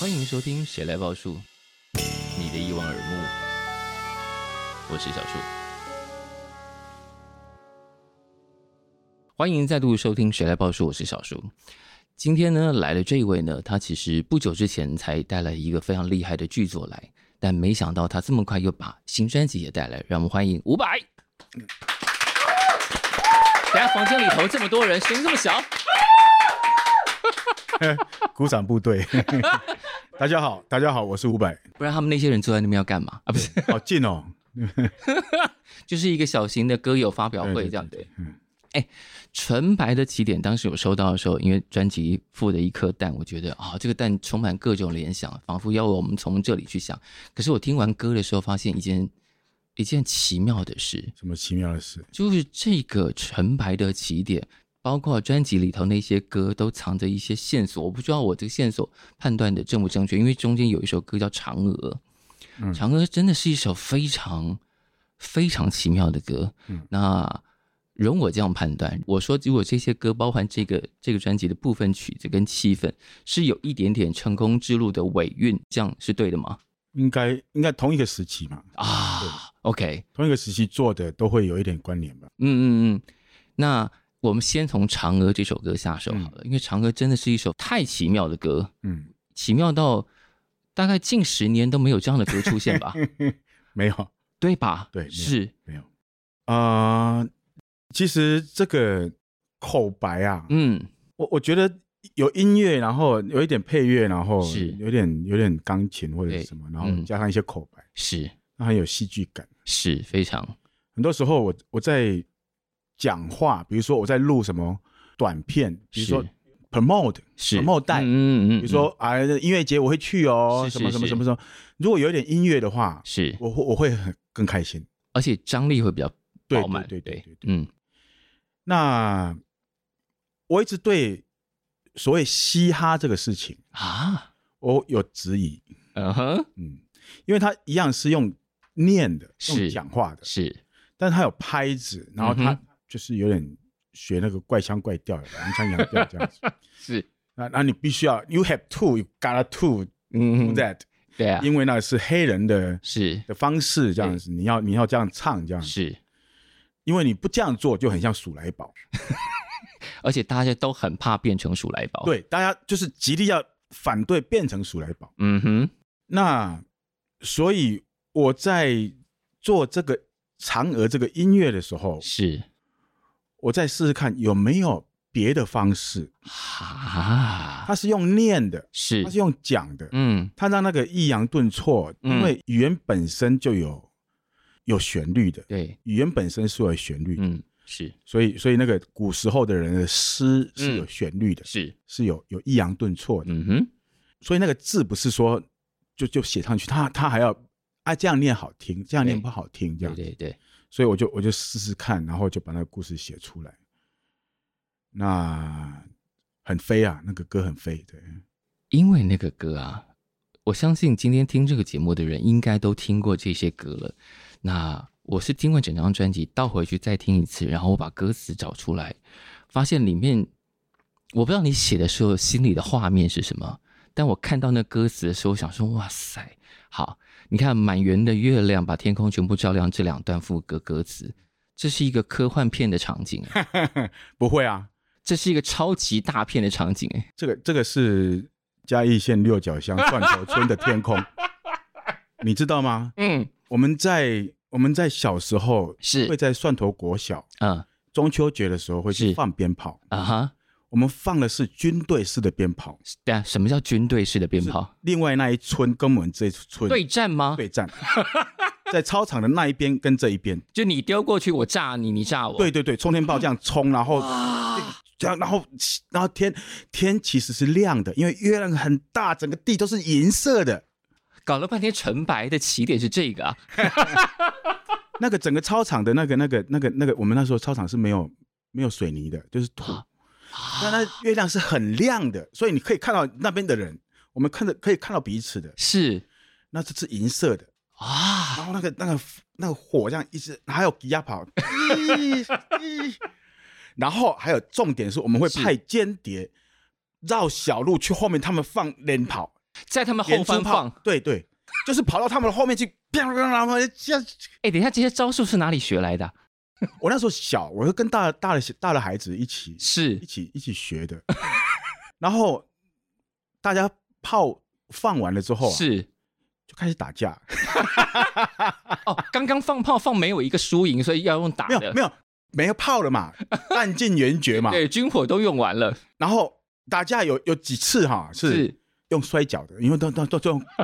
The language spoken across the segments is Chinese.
欢迎收听《谁来报数》，你的一望而目，我是小树。欢迎再度收听《谁来报数》，我是小树。今天呢，来了这一位呢，他其实不久之前才带来一个非常厉害的剧作来，但没想到他这么快又把新专辑也带来，让我们欢迎伍佰。等下房间里头这么多人，声音这么小，鼓掌部队。大家好，大家好，我是伍佰。不然他们那些人坐在那边要干嘛啊？不是，好近哦，就是一个小型的歌友发表会这样对。嗯，哎。纯白的起点，当时有收到的时候，因为专辑附的一颗蛋，我觉得啊、哦，这个蛋充满各种联想，仿佛要我们从这里去想。可是我听完歌的时候，发现一件一件奇妙的事。什么奇妙的事？就是这个纯白的起点，包括专辑里头那些歌，都藏着一些线索。我不知道我这个线索判断的正不正确，因为中间有一首歌叫《嫦娥》，嗯，《嫦娥》真的是一首非常非常奇妙的歌。嗯，那。容我这样判断，我说如果这些歌包含这个这个专辑的部分曲子跟气氛，是有一点点成功之路的尾韵，这样是对的吗？应该应该同一个时期嘛？啊，OK，同一个时期做的都会有一点关联吧？嗯嗯嗯。那我们先从《嫦娥》这首歌下手好了，嗯、因为《嫦娥》真的是一首太奇妙的歌，嗯，奇妙到大概近十年都没有这样的歌出现吧？没有，对吧？对，是没有啊。呃其实这个口白啊，嗯，我我觉得有音乐，然后有一点配乐，然后是。有点有点钢琴或者什么，然后加上一些口白，是，那很有戏剧感，是非常。很多时候我我在讲话，比如说我在录什么短片，比如说 promote 是。promote 带，嗯嗯，比如说啊音乐节我会去哦，什么什么什么什么，如果有一点音乐的话，是。我会我会很更开心，而且张力会比较饱满，对对对，嗯。那我一直对所谓嘻哈这个事情啊，我有质疑。嗯哼，嗯，因为他一样是用念的，用讲话的，是，但是他有拍子，然后他就是有点学那个怪腔怪调的，洋腔洋调这样子。是，那那你必须要，you have to，you gotta to，嗯，that，对啊，因为那是黑人的，是的方式这样子，你要你要这样唱这样子。是。因为你不这样做，就很像鼠来宝，而且大家都很怕变成鼠来宝。对，大家就是极力要反对变成鼠来宝。嗯哼，那所以我在做这个嫦娥这个音乐的时候，是我再试试看有没有别的方式啊？他是用念的，是他是用讲的，嗯，他让那个抑扬顿挫，因为语言本身就有。有旋律的，对，语言本身是有旋律的，嗯，是，所以，所以那个古时候的人的诗是有旋律的，是，是有有抑扬顿挫的，嗯哼，所以那个字不是说就就写上去，他他还要啊这样念好听，这样念不好听，这样，对对，所以我就我就试试看，然后就把那个故事写出来，那很飞啊，那个歌很飞，对，因为那个歌啊，我相信今天听这个节目的人应该都听过这些歌了。那我是听完整张专辑，倒回去再听一次，然后我把歌词找出来，发现里面我不知道你写的时候心里的画面是什么，但我看到那歌词的时候，我想说哇塞，好，你看满圆的月亮把天空全部照亮，这两段副歌歌词，这是一个科幻片的场景，不会啊，这是一个超级大片的场景，哎，这个这个是嘉义县六角乡蒜头村的天空，你知道吗？嗯。我们在我们在小时候是会在蒜头国小，嗯，中秋节的时候会去放鞭炮啊哈。我们放的是军队式的鞭炮。对啊，什么叫军队式的鞭炮？另外那一村跟我们这一村对战吗？对战，在操场的那一边跟这一边，就你丢过去，我炸你，你炸我。对对对，冲天炮这样冲，然后这样，然后然后天天其实是亮的，因为月亮很大，整个地都是银色的。搞了半天，纯白的起点是这个啊。那个整个操场的那个、那个、那个、那个，我们那时候操场是没有没有水泥的，就是土。那那月亮是很亮的，所以你可以看到那边的人，我们看着可以看到彼此的。是，那这是银色的。啊，然后那个那个那个火这样一直，还有吉亚跑，然后还有重点是我们会派间谍绕小路去后面，他们放连跑，在他们后方放，对对，就是跑到他们的后面去，然后这样。哎，等一下，这些招数是哪里学来的？我那时候小，我是跟大大的大的孩子一起，是一起一起学的。然后大家炮放完了之后，是就开始打架。哦，刚刚放炮放没有一个输赢，所以要用打的。没有没有没有炮了嘛，弹尽援绝嘛。对，军火都用完了。然后打架有有几次哈是用摔跤的，因为都都都用，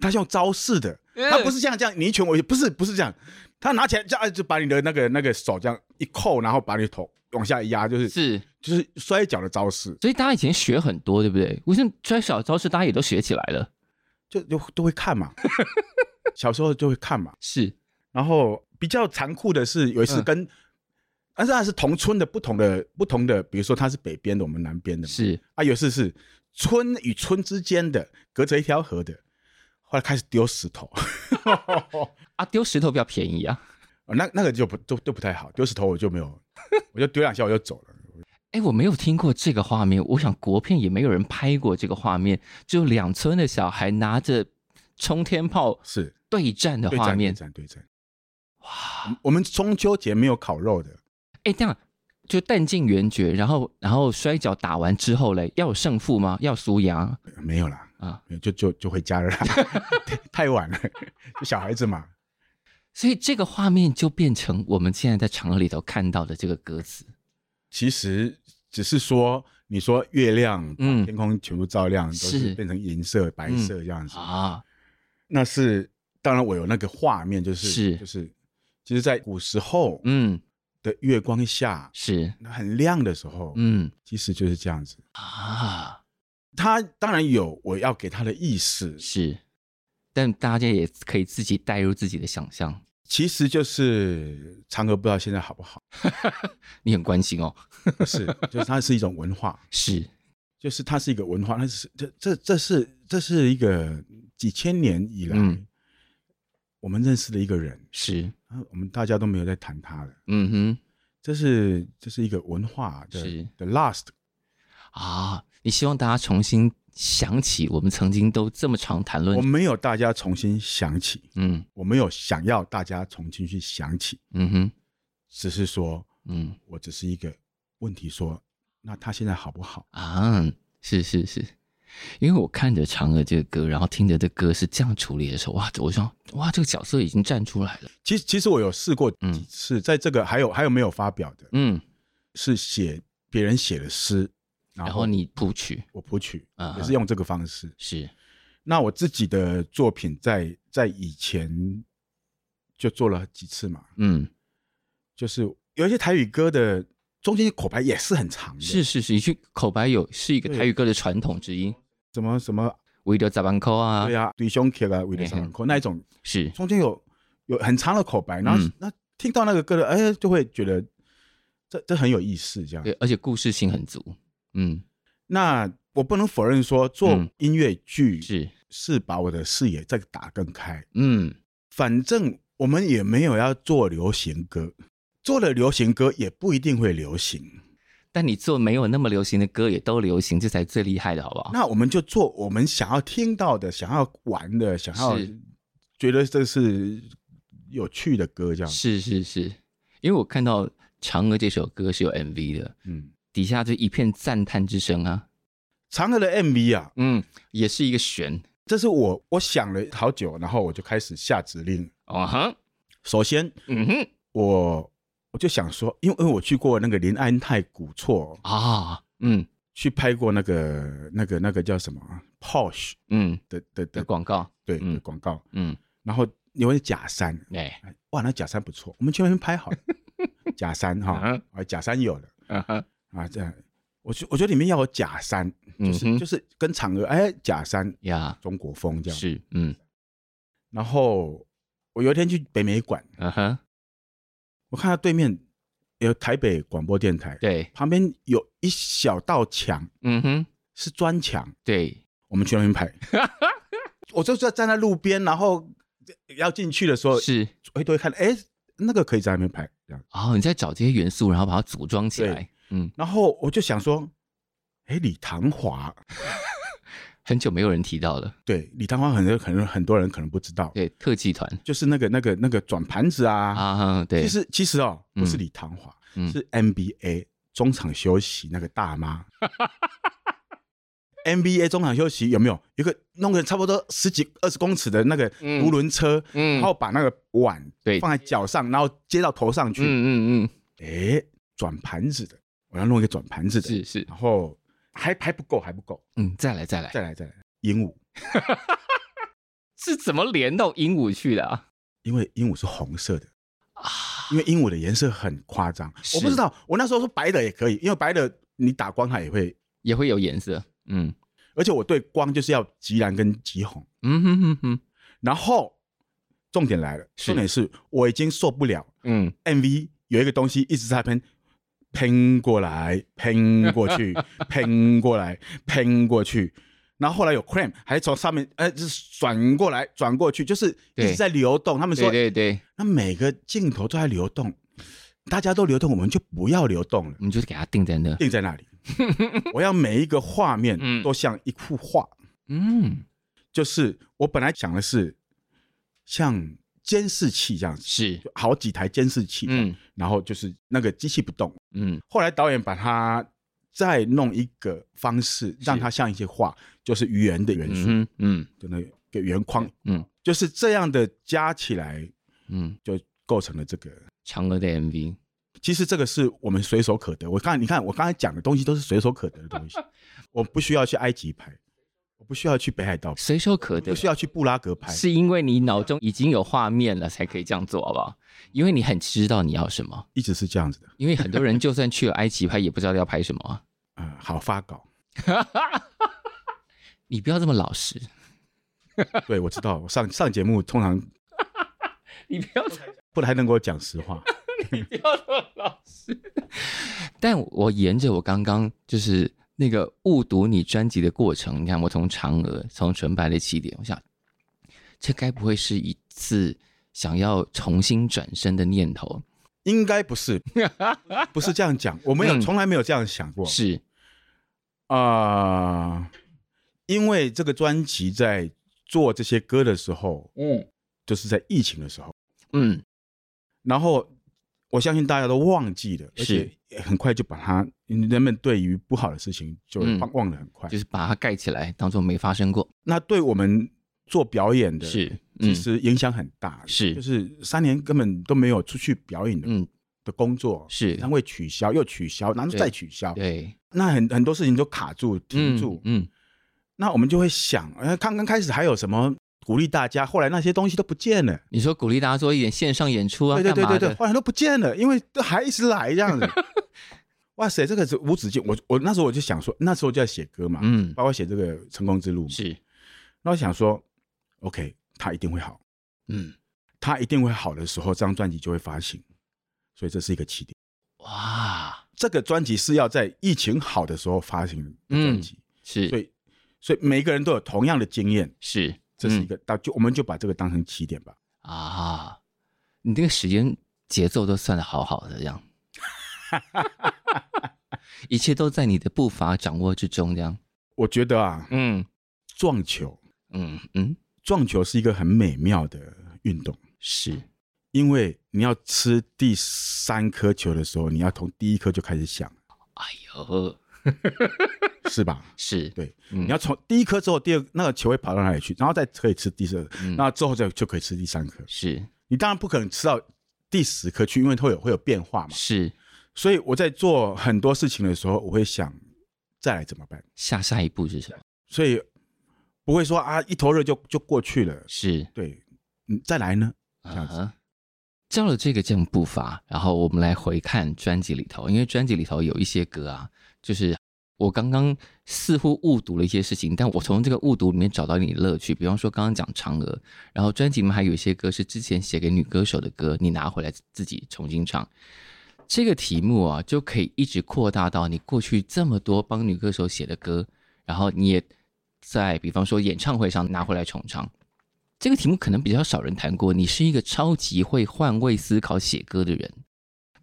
他是用招式的。他不是这样这样，你一拳我一，不是不是这样，他拿起来这样就把你的那个那个手这样一扣，然后把你头往下压，就是是就是摔跤的招式。所以大家以前学很多，对不对？为什么摔跤的招式大家也都学起来了？就就都会看嘛，小时候就会看嘛。是，然后比较残酷的是有一次跟，嗯、但是他是同村的不同的不同的，比如说他是北边的，我们南边的，是啊，有一次是村与村之间的，隔着一条河的。后来开始丢石头，啊，丢石头比较便宜啊，哦、那那个就不都都不太好，丢石头我就没有，我就丢两下我就走了。哎，我没有听过这个画面，我想国片也没有人拍过这个画面，就两村的小孩拿着冲天炮是对战的画面，对战对战，对战哇！我们中秋节没有烤肉的，哎，这样就弹尽援绝，然后然后摔跤打完之后嘞，要有胜负吗？要输赢？没有啦。啊，就就就回家了，太晚了，就小孩子嘛，所以这个画面就变成我们现在在嫦娥里头看到的这个歌词。其实只是说，你说月亮，嗯，天空全部照亮，都是变成银色、白色这样子啊。那是当然，我有那个画面，就是是就是，其实，在古时候，嗯，的月光下是。很亮的时候，嗯，其实就是这样子。啊。他当然有我要给他的意思是，但大家也可以自己带入自己的想象。其实就是嫦娥不知道现在好不好，你很关心哦。是，就是它是一种文化，是，就是它是一个文化，它是这这这是这是一个几千年以来我们认识的一个人，是，我们大家都没有在谈他了。嗯哼，这是这是一个文化的是的 last 啊。你希望大家重新想起我们曾经都这么常谈论？我没有大家重新想起，嗯，我没有想要大家重新去想起，嗯哼，只是说，嗯，我只是一个问题，说那他现在好不好啊？是是是，因为我看着嫦娥这个歌，然后听着这歌是这样处理的时候，哇，我说哇，这个角色已经站出来了。其实其实我有试过几次，嗯、在这个还有还有没有发表的，嗯，是写别人写的诗。然后你谱曲，我谱曲啊，也是用这个方式。是，那我自己的作品在在以前就做了几次嘛。嗯，就是有一些台语歌的中间口白也是很长的。是是是，一句口白有是一个台语歌的传统之一。什么什么，为了十万块啊？对啊，对胸口啊，为了十万块那一种。是，中间有有很长的口白，然后那听到那个歌的，哎，就会觉得这这很有意思，这样。对，而且故事性很足。嗯，那我不能否认说做音乐剧是是把我的视野再打更开。嗯，反正我们也没有要做流行歌，做了流行歌也不一定会流行。但你做没有那么流行的歌也都流行，这才最厉害的，好不好？那我们就做我们想要听到的、想要玩的、想要觉得这是有趣的歌，这样。是是是，因为我看到《嫦娥》这首歌是有 MV 的，嗯。底下就一片赞叹之声啊！嫦娥的 MV 啊，嗯，也是一个悬。这是我我想了好久，然后我就开始下指令。啊哈，首先，嗯哼，我我就想说，因为因为我去过那个临安泰古厝啊，嗯，去拍过那个那个那个叫什么 Porsche，嗯。的的的广告，对，广告，嗯，然后有假山，哎，哇，那假山不错，我们去那边拍好了，假山哈，啊，假山有了。啊，这样，我觉我觉得里面要有假山，就是、嗯、就是跟嫦娥，哎，假山呀，中国风这样。是，嗯。然后我有一天去北美馆，嗯哼，我看到对面有台北广播电台，对，旁边有一小道墙，嗯哼，是砖墙，对，我们去那边拍，我就在站在路边，然后要进去的时候是回头一看，哎，那个可以在那边拍这样。哦，你在找这些元素，然后把它组装起来。嗯，然后我就想说，哎，李唐华，很久没有人提到了。对，李唐华很多可能很多人可能不知道。对，特技团就是那个那个那个转盘子啊啊，对。其实其实哦，不是李唐华，嗯、是 NBA 中场休息那个大妈。NBA 中场休息有没有一个弄个差不多十几二十公尺的那个独轮车，嗯嗯、然后把那个碗对放在脚上，然后接到头上去。嗯嗯嗯。哎，转盘子的，我要弄一个转盘子的。是是。然后还还不够，还不够。嗯，再来再来再来再来。鹦鹉 是怎么连到鹦鹉去的啊？因为鹦鹉是红色的啊，因为鹦鹉的颜色很夸张。我不知道，我那时候说白的也可以，因为白的你打光它也会也会有颜色。嗯，而且我对光就是要极蓝跟极红。嗯哼哼哼。然后重点来了，重点是我已经受不了。嗯，MV 有一个东西一直在喷，喷过来，喷过去，喷过来，喷过去。然后后来有 cram，还从上面呃，就是转过来，转过去，就是一直在流动。他们说，对对对，那每个镜头都在流动，大家都流动，我们就不要流动了，我们就是给它定在那，定在那里。我要每一个画面都像一幅画，嗯，就是我本来讲的是像监视器这样子，是。好几台监视器，嗯，然后就是那个机器不动，嗯，后来导演把它再弄一个方式，让它像一些画，就是圆的元素，嗯，就那个圆框，嗯，就是这样的加起来，嗯，就构成了这个。嫦娥的 MV。其实这个是我们随手可得。我看你看，我刚才讲的东西都是随手可得的东西。我不需要去埃及拍，我不需要去北海道，随手可得。不需要去布拉格拍，是因为你脑中已经有画面了，才可以这样做，好不好？因为你很知道你要什么，一直是这样子的。因为很多人就算去了埃及拍，也不知道要拍什么啊。嗯，好发稿。你不要这么老实。对，我知道，我上上节目通常，你不要，不还能给我讲实话。你不要这么老实，但我沿着我刚刚就是那个误读你专辑的过程，你看我从嫦娥，从纯白的起点，我想这该不会是一次想要重新转身的念头？应该不是，不是这样讲，我没有，从来没有这样想过。是啊、呃，因为这个专辑在做这些歌的时候，嗯，就是在疫情的时候，嗯，然后。我相信大家都忘记了，而且很快就把它，人们对于不好的事情就忘忘得很快，就是把它盖起来，当做没发生过。那对我们做表演的，是其实影响很大，是。就是三年根本都没有出去表演的，嗯，的工作是。它会取消又取消，然后再取消，对，那很很多事情都卡住停住，嗯，那我们就会想，呃，刚刚开始还有什么？鼓励大家，后来那些东西都不见了。你说鼓励大家做一点线上演出啊？对对对对对，后来都不见了，因为都还一直来这样子。哇塞，这个是无止境。我我那时候我就想说，那时候就在写歌嘛，嗯，包括写这个成功之路是。那我想说，OK，他一定会好，嗯，他一定会好的时候，这张专辑就会发行，所以这是一个起点。哇，这个专辑是要在疫情好的时候发行的专辑，是，所以所以每个人都有同样的经验，是。这是一个，到就我们就把这个当成起点吧。啊，你这个时间节奏都算的好好的，这样，一切都在你的步伐掌握之中，这样。我觉得啊，嗯，撞球，嗯嗯，撞球是一个很美妙的运动，是。因为你要吃第三颗球的时候，你要从第一颗就开始想，哎呦。是吧？是对，你要从第一颗之后，第二那个球会跑到哪里去，然后再可以吃第二，那之后再就可以吃第三颗。是你当然不可能吃到第十颗去，因为会有会有变化嘛。是，所以我在做很多事情的时候，我会想再来怎么办？下下一步是什么？所以不会说啊一头热就就过去了。是对，嗯，再来呢？这样子，照了这个这样步伐，然后我们来回看专辑里头，因为专辑里头有一些歌啊。就是我刚刚似乎误读了一些事情，但我从这个误读里面找到你的乐趣。比方说刚刚讲嫦娥，然后专辑里面还有一些歌是之前写给女歌手的歌，你拿回来自己重新唱。这个题目啊，就可以一直扩大到你过去这么多帮女歌手写的歌，然后你也在比方说演唱会上拿回来重唱。这个题目可能比较少人谈过。你是一个超级会换位思考写歌的人，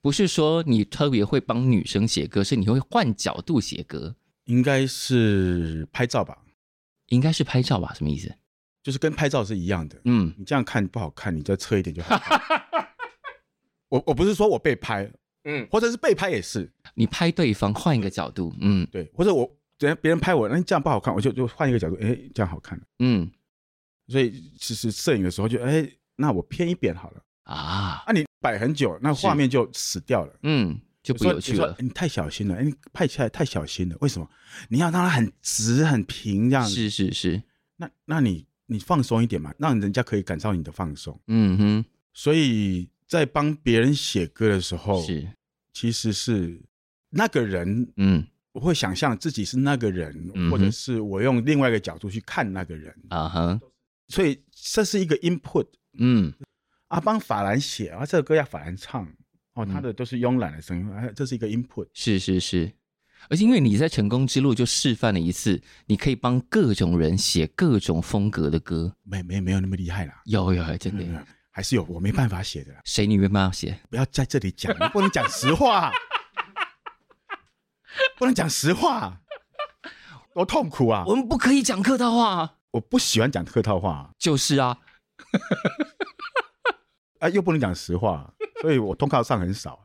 不是说你特别会帮女生写歌，是你会换角度写歌。应该是拍照吧？应该是拍照吧？什么意思？就是跟拍照是一样的。嗯，你这样看不好看，你再侧一点就好看。我我不是说我被拍，嗯，或者是被拍也是。你拍对方换一个角度，嗯，对，或者我等下别人拍我，那这样不好看，我就就换一个角度，哎，这样好看。嗯，所以其实摄影的时候就哎，那我偏一边好了啊。那、啊、你摆很久，那画面就死掉了。嗯。就不有趣了。你太小心了，哎，你拍起来太小心了。为什么？你要让它很直、很平这样子。是是是。那那你你放松一点嘛，让人家可以感受你的放松。嗯哼。所以在帮别人写歌的时候，是其实是那个人，嗯，我会想象自己是那个人，嗯、或者是我用另外一个角度去看那个人。啊哈。所以这是一个 input。嗯。啊，帮法兰写啊，这个歌要法兰唱。哦，他的都是慵懒的声音，哎，这是一个 input，是是是，而且因为你在成功之路就示范了一次，你可以帮各种人写各种风格的歌，没没没有那么厉害啦，有有真的有，还是有我没办法写的，谁你没办法写？不要在这里讲，你不能讲实话，不能讲实话，多痛苦啊！我们不可以讲客套话，我不喜欢讲客套话，就是啊，啊，又不能讲实话。所以我通告上很少。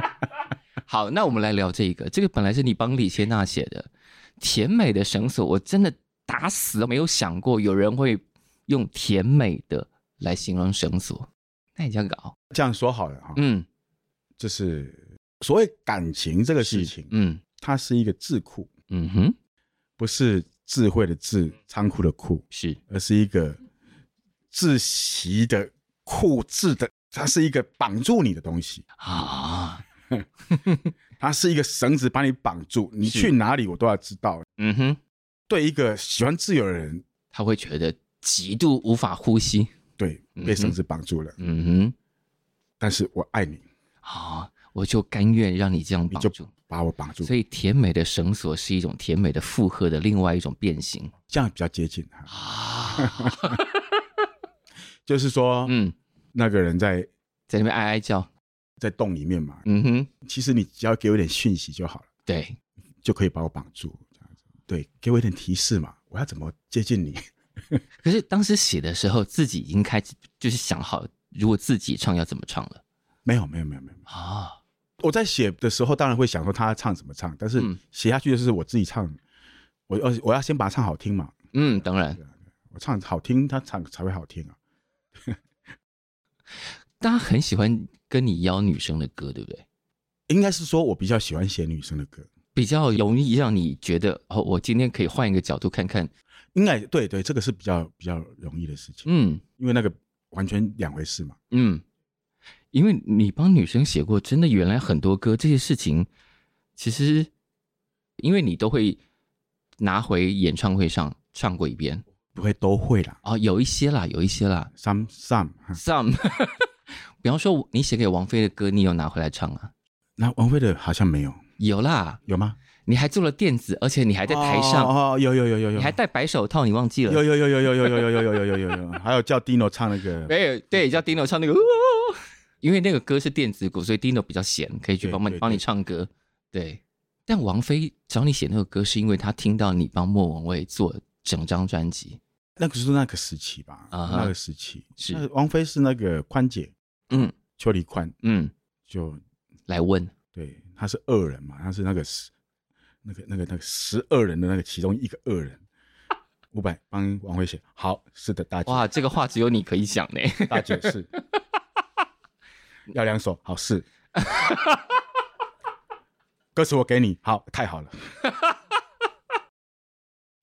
好，那我们来聊这个。这个本来是你帮李千娜写的《甜美的绳索》，我真的打死都没有想过有人会用“甜美的”来形容绳索。那你这样搞，这样说好了哈。嗯，就是所谓感情这个事情，嗯，它是一个智库，嗯哼，不是智慧的智，仓库的库，是，而是一个窒息的库字的。它是一个绑住你的东西啊，它是一个绳子把你绑住，你去哪里我都要知道。嗯哼，对一个喜欢自由的人，他会觉得极度无法呼吸。对，被绳子绑住了。嗯哼，但是我爱你啊，我就甘愿让你这样绑住，把我绑住。所以，甜美的绳索是一种甜美的负荷的另外一种变形，这样比较接近啊。就是说，嗯。那个人在在那边哀哀叫，在洞里面嘛。嗯哼，其实你只要给我一点讯息就好了，对，就可以把我绑住。这样子，对，给我一点提示嘛，我要怎么接近你？可是当时写的时候，自己已经开始就是想好，如果自己唱要怎么唱了。没有，没有，没有，没有啊！我在写的时候，当然会想说他唱怎么唱，但是写下去的是我自己唱，我要我要先把它唱好听嘛。嗯，当然，我唱好听，他唱才会好听啊。大家很喜欢跟你邀女生的歌，对不对？应该是说，我比较喜欢写女生的歌，比较容易让你觉得哦，我今天可以换一个角度看看。应该对对，这个是比较比较容易的事情。嗯，因为那个完全两回事嘛。嗯，因为你帮女生写过，真的原来很多歌这些事情，其实因为你都会拿回演唱会上唱过一遍。不会都会啦，哦，有一些啦，有一些啦，some some some。比方说，你写给王菲的歌，你有拿回来唱啊？那王菲的好像没有，有啦，有吗？你还做了电子，而且你还在台上，哦，有有有有有，你还戴白手套，你忘记了？有有有有有有有有有有有有有，还有叫 Dino 唱那个，对对，叫 Dino 唱那个，因为那个歌是电子鼓，所以 Dino 比较闲，可以去帮帮帮你唱歌。对，但王菲找你写那个歌，是因为她听到你帮莫文蔚做整张专辑。那个是那个时期吧，uh huh. 那个时期。是。王菲是那个宽姐，嗯，邱黎宽，嗯，就来问，对，他是恶人嘛，他是那个十，那个那个那个十二人的那个其中一个恶人，五百帮王菲写，好，是的，大姐，哇，这个话只有你可以想呢，大姐是，要两首，好是，歌词我给你，好，太好了，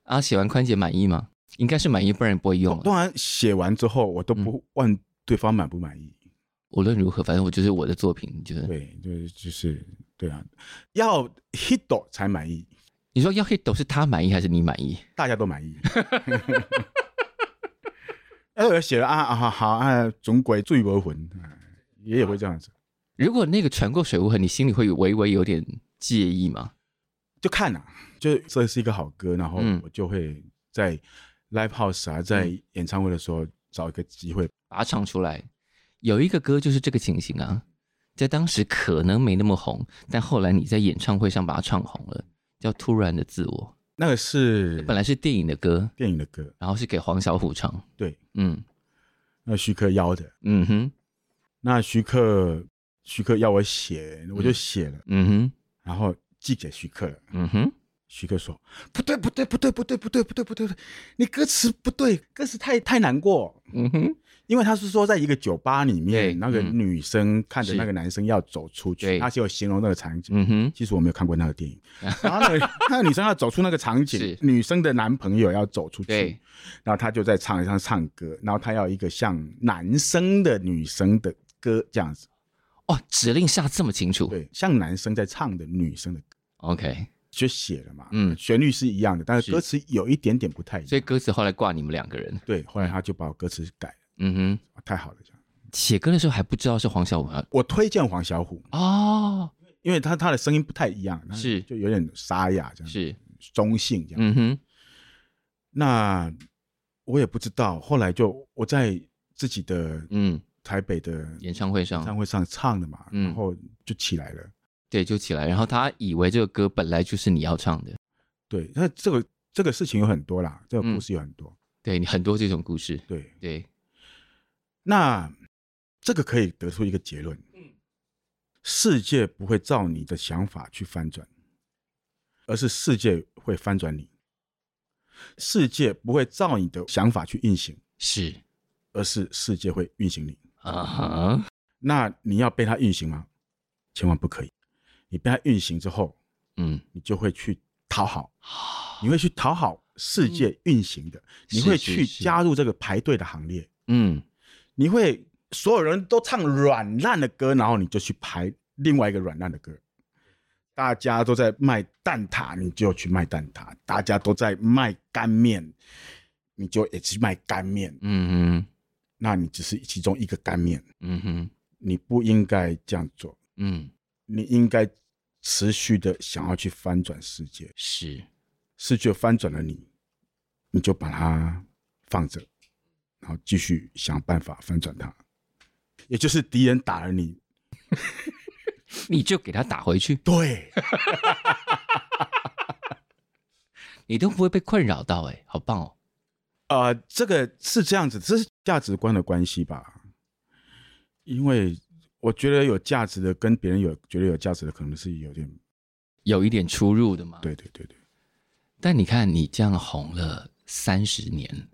啊，写完宽姐满意吗？应该是满意，不然不会用。当然，写完之后我都不问对方满不满意。嗯、无论如何，反正我就是我的作品，就是对，对，就是对啊，要 hit 才满意。你说要 hit 是他满意还是你满意？大家都满意。哎，我写了啊啊好好啊，总归醉不魂，也也会这样子。如果那个船过水无痕，你心里会微微有点介意吗？就看呐、啊，就这是一个好歌，然后我就会。在 live house 啊，在演唱会的时候找一个机会。把它唱出来。有一个歌就是这个情形啊，在当时可能没那么红，但后来你在演唱会上把它唱红了，叫《突然的自我》。那个是。本来是电影的歌，电影的歌，然后是给黄小琥唱。对，嗯，那徐克邀的，嗯哼，那徐克徐克要我写，我就写了，嗯哼，然后寄给徐克了，嗯哼，徐克说不对不对不对不对不对不对不对，你歌词不对，歌词太太难过，嗯哼。因为他是说，在一个酒吧里面，那个女生看着那个男生要走出去，他就有形容那个场景。嗯哼，其实我没有看过那个电影。然后那个那个女生要走出那个场景，女生的男朋友要走出去，然后他就在唱上唱歌，然后他要一个像男生的女生的歌这样子。哦，指令下这么清楚。对，像男生在唱的女生的歌。OK，就写了嘛。嗯，旋律是一样的，但是歌词有一点点不太一样。所以歌词后来挂你们两个人。对，后来他就把我歌词改了。嗯哼，太好了，这样。写歌的时候还不知道是黄小琥，我推荐黄小琥哦，因为他他的声音不太一样，是就有点沙哑这样，是。中性这样。嗯哼，那我也不知道，后来就我在自己的嗯。台北的演唱会上，演唱会上唱的嘛，然后就起来了，对，就起来，然后他以为这个歌本来就是你要唱的，对，那这个这个事情有很多啦，这个故事有很多，对你很多这种故事，对对。那这个可以得出一个结论：世界不会照你的想法去翻转，而是世界会翻转你。世界不会照你的想法去运行，是，而是世界会运行你。啊哈，那你要被它运行吗？千万不可以。你被它运行之后，嗯，你就会去讨好，你会去讨好世界运行的，你会去加入这个排队的行列，嗯。你会所有人都唱软烂的歌，然后你就去排另外一个软烂的歌。大家都在卖蛋挞，你就去卖蛋挞；大家都在卖干面，你就也去卖干面。嗯哼，那你只是其中一个干面。嗯哼，你不应该这样做。嗯，你应该持续的想要去翻转世界。是，世界翻转了你，你就把它放着。然后继续想办法翻转它，也就是敌人打了你，你就给他打回去。对，你都不会被困扰到，哎，好棒哦！啊、呃，这个是这样子，这是价值观的关系吧？因为我觉得有价值的跟别人有觉得有价值的，可能是有点有一点出入的嘛。对对对对。但你看，你这样红了三十年。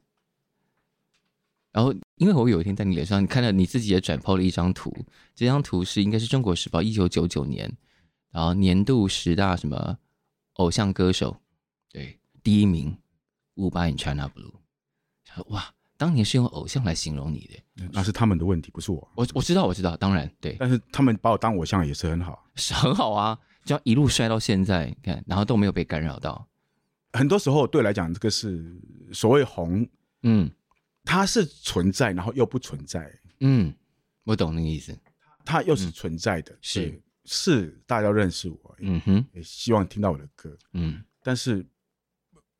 然后，因为我有一天在你脸上，你看到你自己也转 po 了一张图，这张图是应该是中国时报一九九九年，然后年度十大什么偶像歌手，对，第一名五八 in China Blue。哇，当年是用偶像来形容你的，那是他们的问题，不是我。我我知道，我知道，当然对。但是他们把我当偶像也是很好，是很好啊，就要一路摔到现在，你看，然后都没有被干扰到。很多时候对我来讲，这个是所谓红，嗯。它是存在，然后又不存在。嗯，我懂那个意思。它又是存在的，嗯、是是大家认识我，嗯哼，也希望听到我的歌，嗯。但是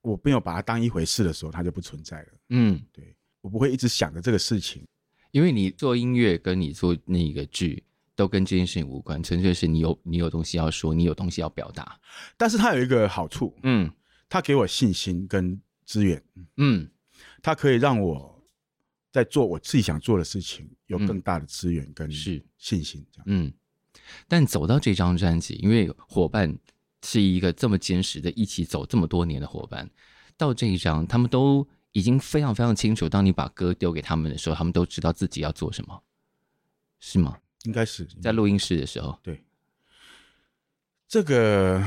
我没有把它当一回事的时候，它就不存在了。嗯，对，我不会一直想着这个事情，因为你做音乐跟你做那个剧都跟这件事情无关，纯粹是你有你有东西要说，你有东西要表达。但是它有一个好处，嗯，它给我信心跟资源，嗯，它可以让我。在做我自己想做的事情，有更大的资源跟是信心这样。嗯，但走到这张专辑，因为伙伴是一个这么坚实的，一起走这么多年的伙伴，到这一张，他们都已经非常非常清楚。当你把歌丢给他们的时候，他们都知道自己要做什么，是吗？应该是在录音室的时候。对，这个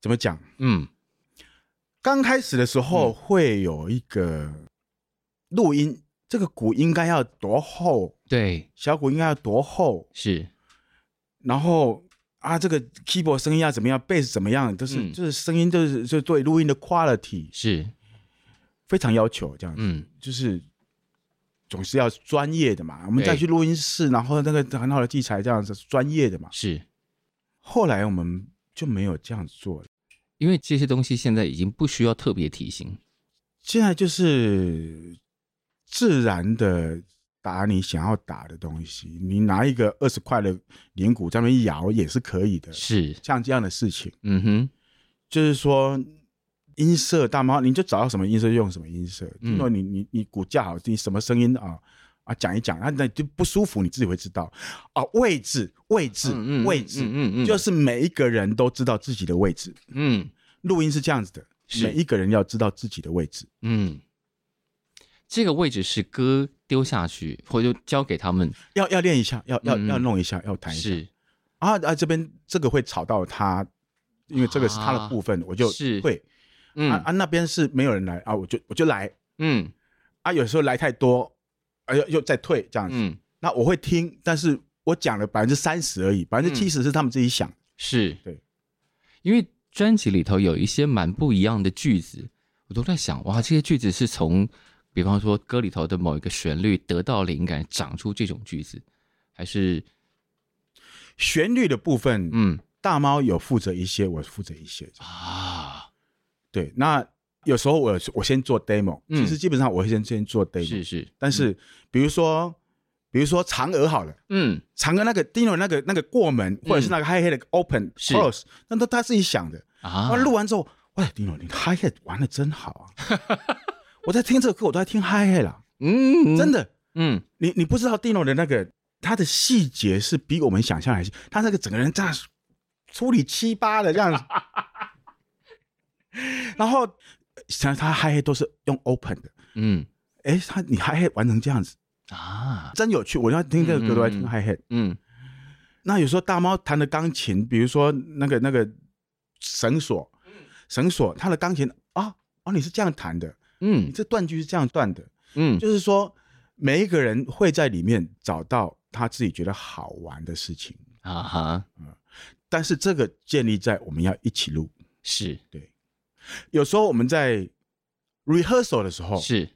怎么讲？嗯，刚开始的时候会有一个。录音这个鼓应该要多厚？对，小鼓应该要多厚？是。然后啊，这个 keyboard 声音要怎么样？bass 怎么样？都是、嗯、就是声音，就是就对录音的 quality 是非常要求这样子。嗯，就是总是要专业的嘛。我们再去录音室，然后那个很好的器材这样子专业的嘛。是。后来我们就没有这样做了，因为这些东西现在已经不需要特别提醒，现在就是自然的打你想要打的东西。你拿一个二十块的铃鼓在那边摇也是可以的，是像这样的事情。嗯哼，就是说音色大猫，你就找到什么音色用什么音色。因为你你你骨架好，你什么声音啊？啊，讲一讲，啊，那就不舒服，你自己会知道。啊，位置，位置，位置，嗯嗯，嗯，就是每一个人都知道自己的位置。嗯，录音是这样子的，每一个人要知道自己的位置。嗯，这个位置是歌丢下去，或者就交给他们，要要练一下，要要要弄一下，要弹一下。是啊啊，这边这个会吵到他，因为这个是他的部分，啊、我就会。嗯。啊啊，那边是没有人来啊，我就我就来。嗯，啊，有时候来太多。哎呦，又再退这样子，嗯，那我会听，但是我讲了百分之三十而已，百分之七十是他们自己想。是。对，因为专辑里头有一些蛮不一样的句子，我都在想，哇，这些句子是从，比方说歌里头的某一个旋律得到灵感，长出这种句子，还是？旋律的部分？嗯，大猫有负责一些，我负责一些。啊，对，那。有时候我我先做 demo，其实基本上我会先先做 demo，是是。但是比如说比如说嫦娥好了，嗯，嫦娥那个 Dino 那个那个过门或者是那个 hi hat 的 open close，那都他自己想的啊。录完之后，喂，Dino 你 hi hat 玩的真好啊！我在听这个歌，我都在听 hi hat 了，嗯，真的，嗯，你你不知道 Dino 的那个他的细节是比我们想象还细，他那个整个人这样处理七八的这样子，然后。像他嗨嗨都是用 open 的，嗯，哎，他你嗨嗨玩成这样子。啊，真有趣！我要听这个歌都在听 hi hat，嗯，那有时候大猫弹的钢琴，比如说那个那个绳索，绳索，他的钢琴啊啊，你是这样弹的，嗯，你这断句是这样断的，嗯，就是说每一个人会在里面找到他自己觉得好玩的事情。啊哈，嗯，但是这个建立在我们要一起录，是。对。有时候我们在 rehearsal 的时候，是，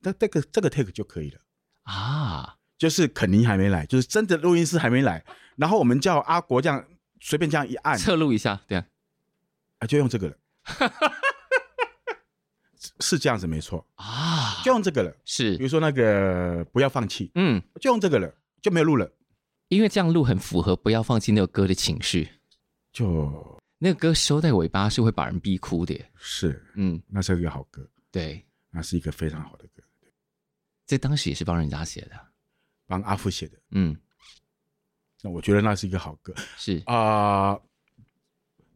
那这个这个 take 就可以了。啊，就是肯尼还没来，就是真的录音师还没来，然后我们叫阿国这样随便这样一按，侧录一下，对啊，啊就用这个了，是这样子没错。啊，就用这个了，是，比如说那个不要放弃，嗯，就用这个了，就没有录了，因为这样录很符合不要放弃那首歌的情绪，就。那个歌收在尾巴是会把人逼哭的，是，嗯，那是一个好歌，对，那是一个非常好的歌，这当时也是帮人家写的，帮阿富写的，嗯，那我觉得那是一个好歌，是。啊、呃，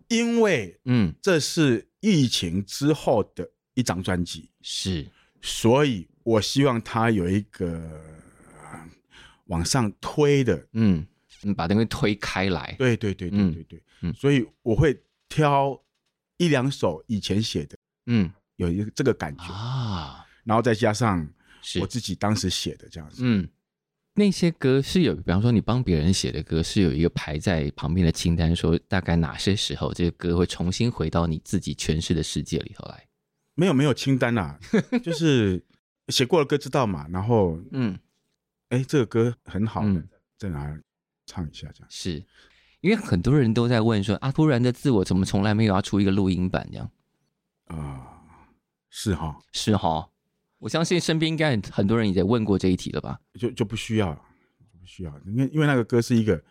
因为，嗯，这是疫情之后的一张专辑，是，所以我希望它有一个往上推的，嗯。你把东西推开来，对对对对对对，嗯，所以我会挑一两首以前写的，嗯，有一个这个感觉啊，然后再加上我自己当时写的这样子，嗯，那些歌是有，比方说你帮别人写的歌，是有一个排在旁边的清单，说大概哪些时候这个歌会重新回到你自己诠释的世界里头来？没有没有清单啊，就是写过的歌知道嘛，然后 嗯，哎，这个歌很好，在哪儿？唱一下，这样是因为很多人都在问说啊，突然的自我怎么从来没有要出一个录音版这样啊、呃？是哈，是哈。我相信身边应该很多人也在问过这一题了吧？就就不需要，不需要，因为因为那个歌是一个，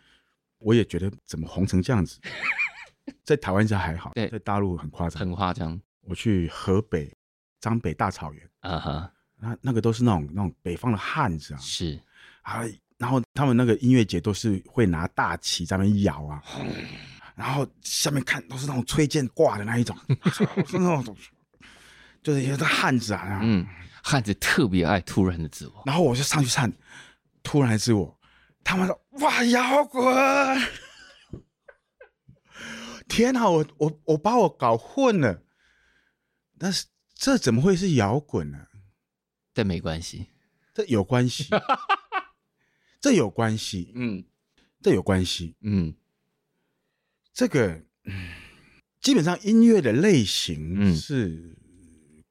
我也觉得怎么红成这样子，在台湾家还好，对，在大陆很夸张，很夸张。我去河北张北大草原啊哈，那那个都是那种那种北方的汉子啊，是啊。然后他们那个音乐节都是会拿大旗在那边摇啊，然后下面看都是那种吹剑挂的那一种，是那种，就是一些汉子啊，嗯，汉子特别爱突然的自我。然后我就上去唱《突然的自我》，他们说哇摇滚，天哪，我我我把我搞混了，但是这怎么会是摇滚呢？这没关系，这有关系。这有关系，嗯，这有关系，嗯，这个，嗯，基本上音乐的类型是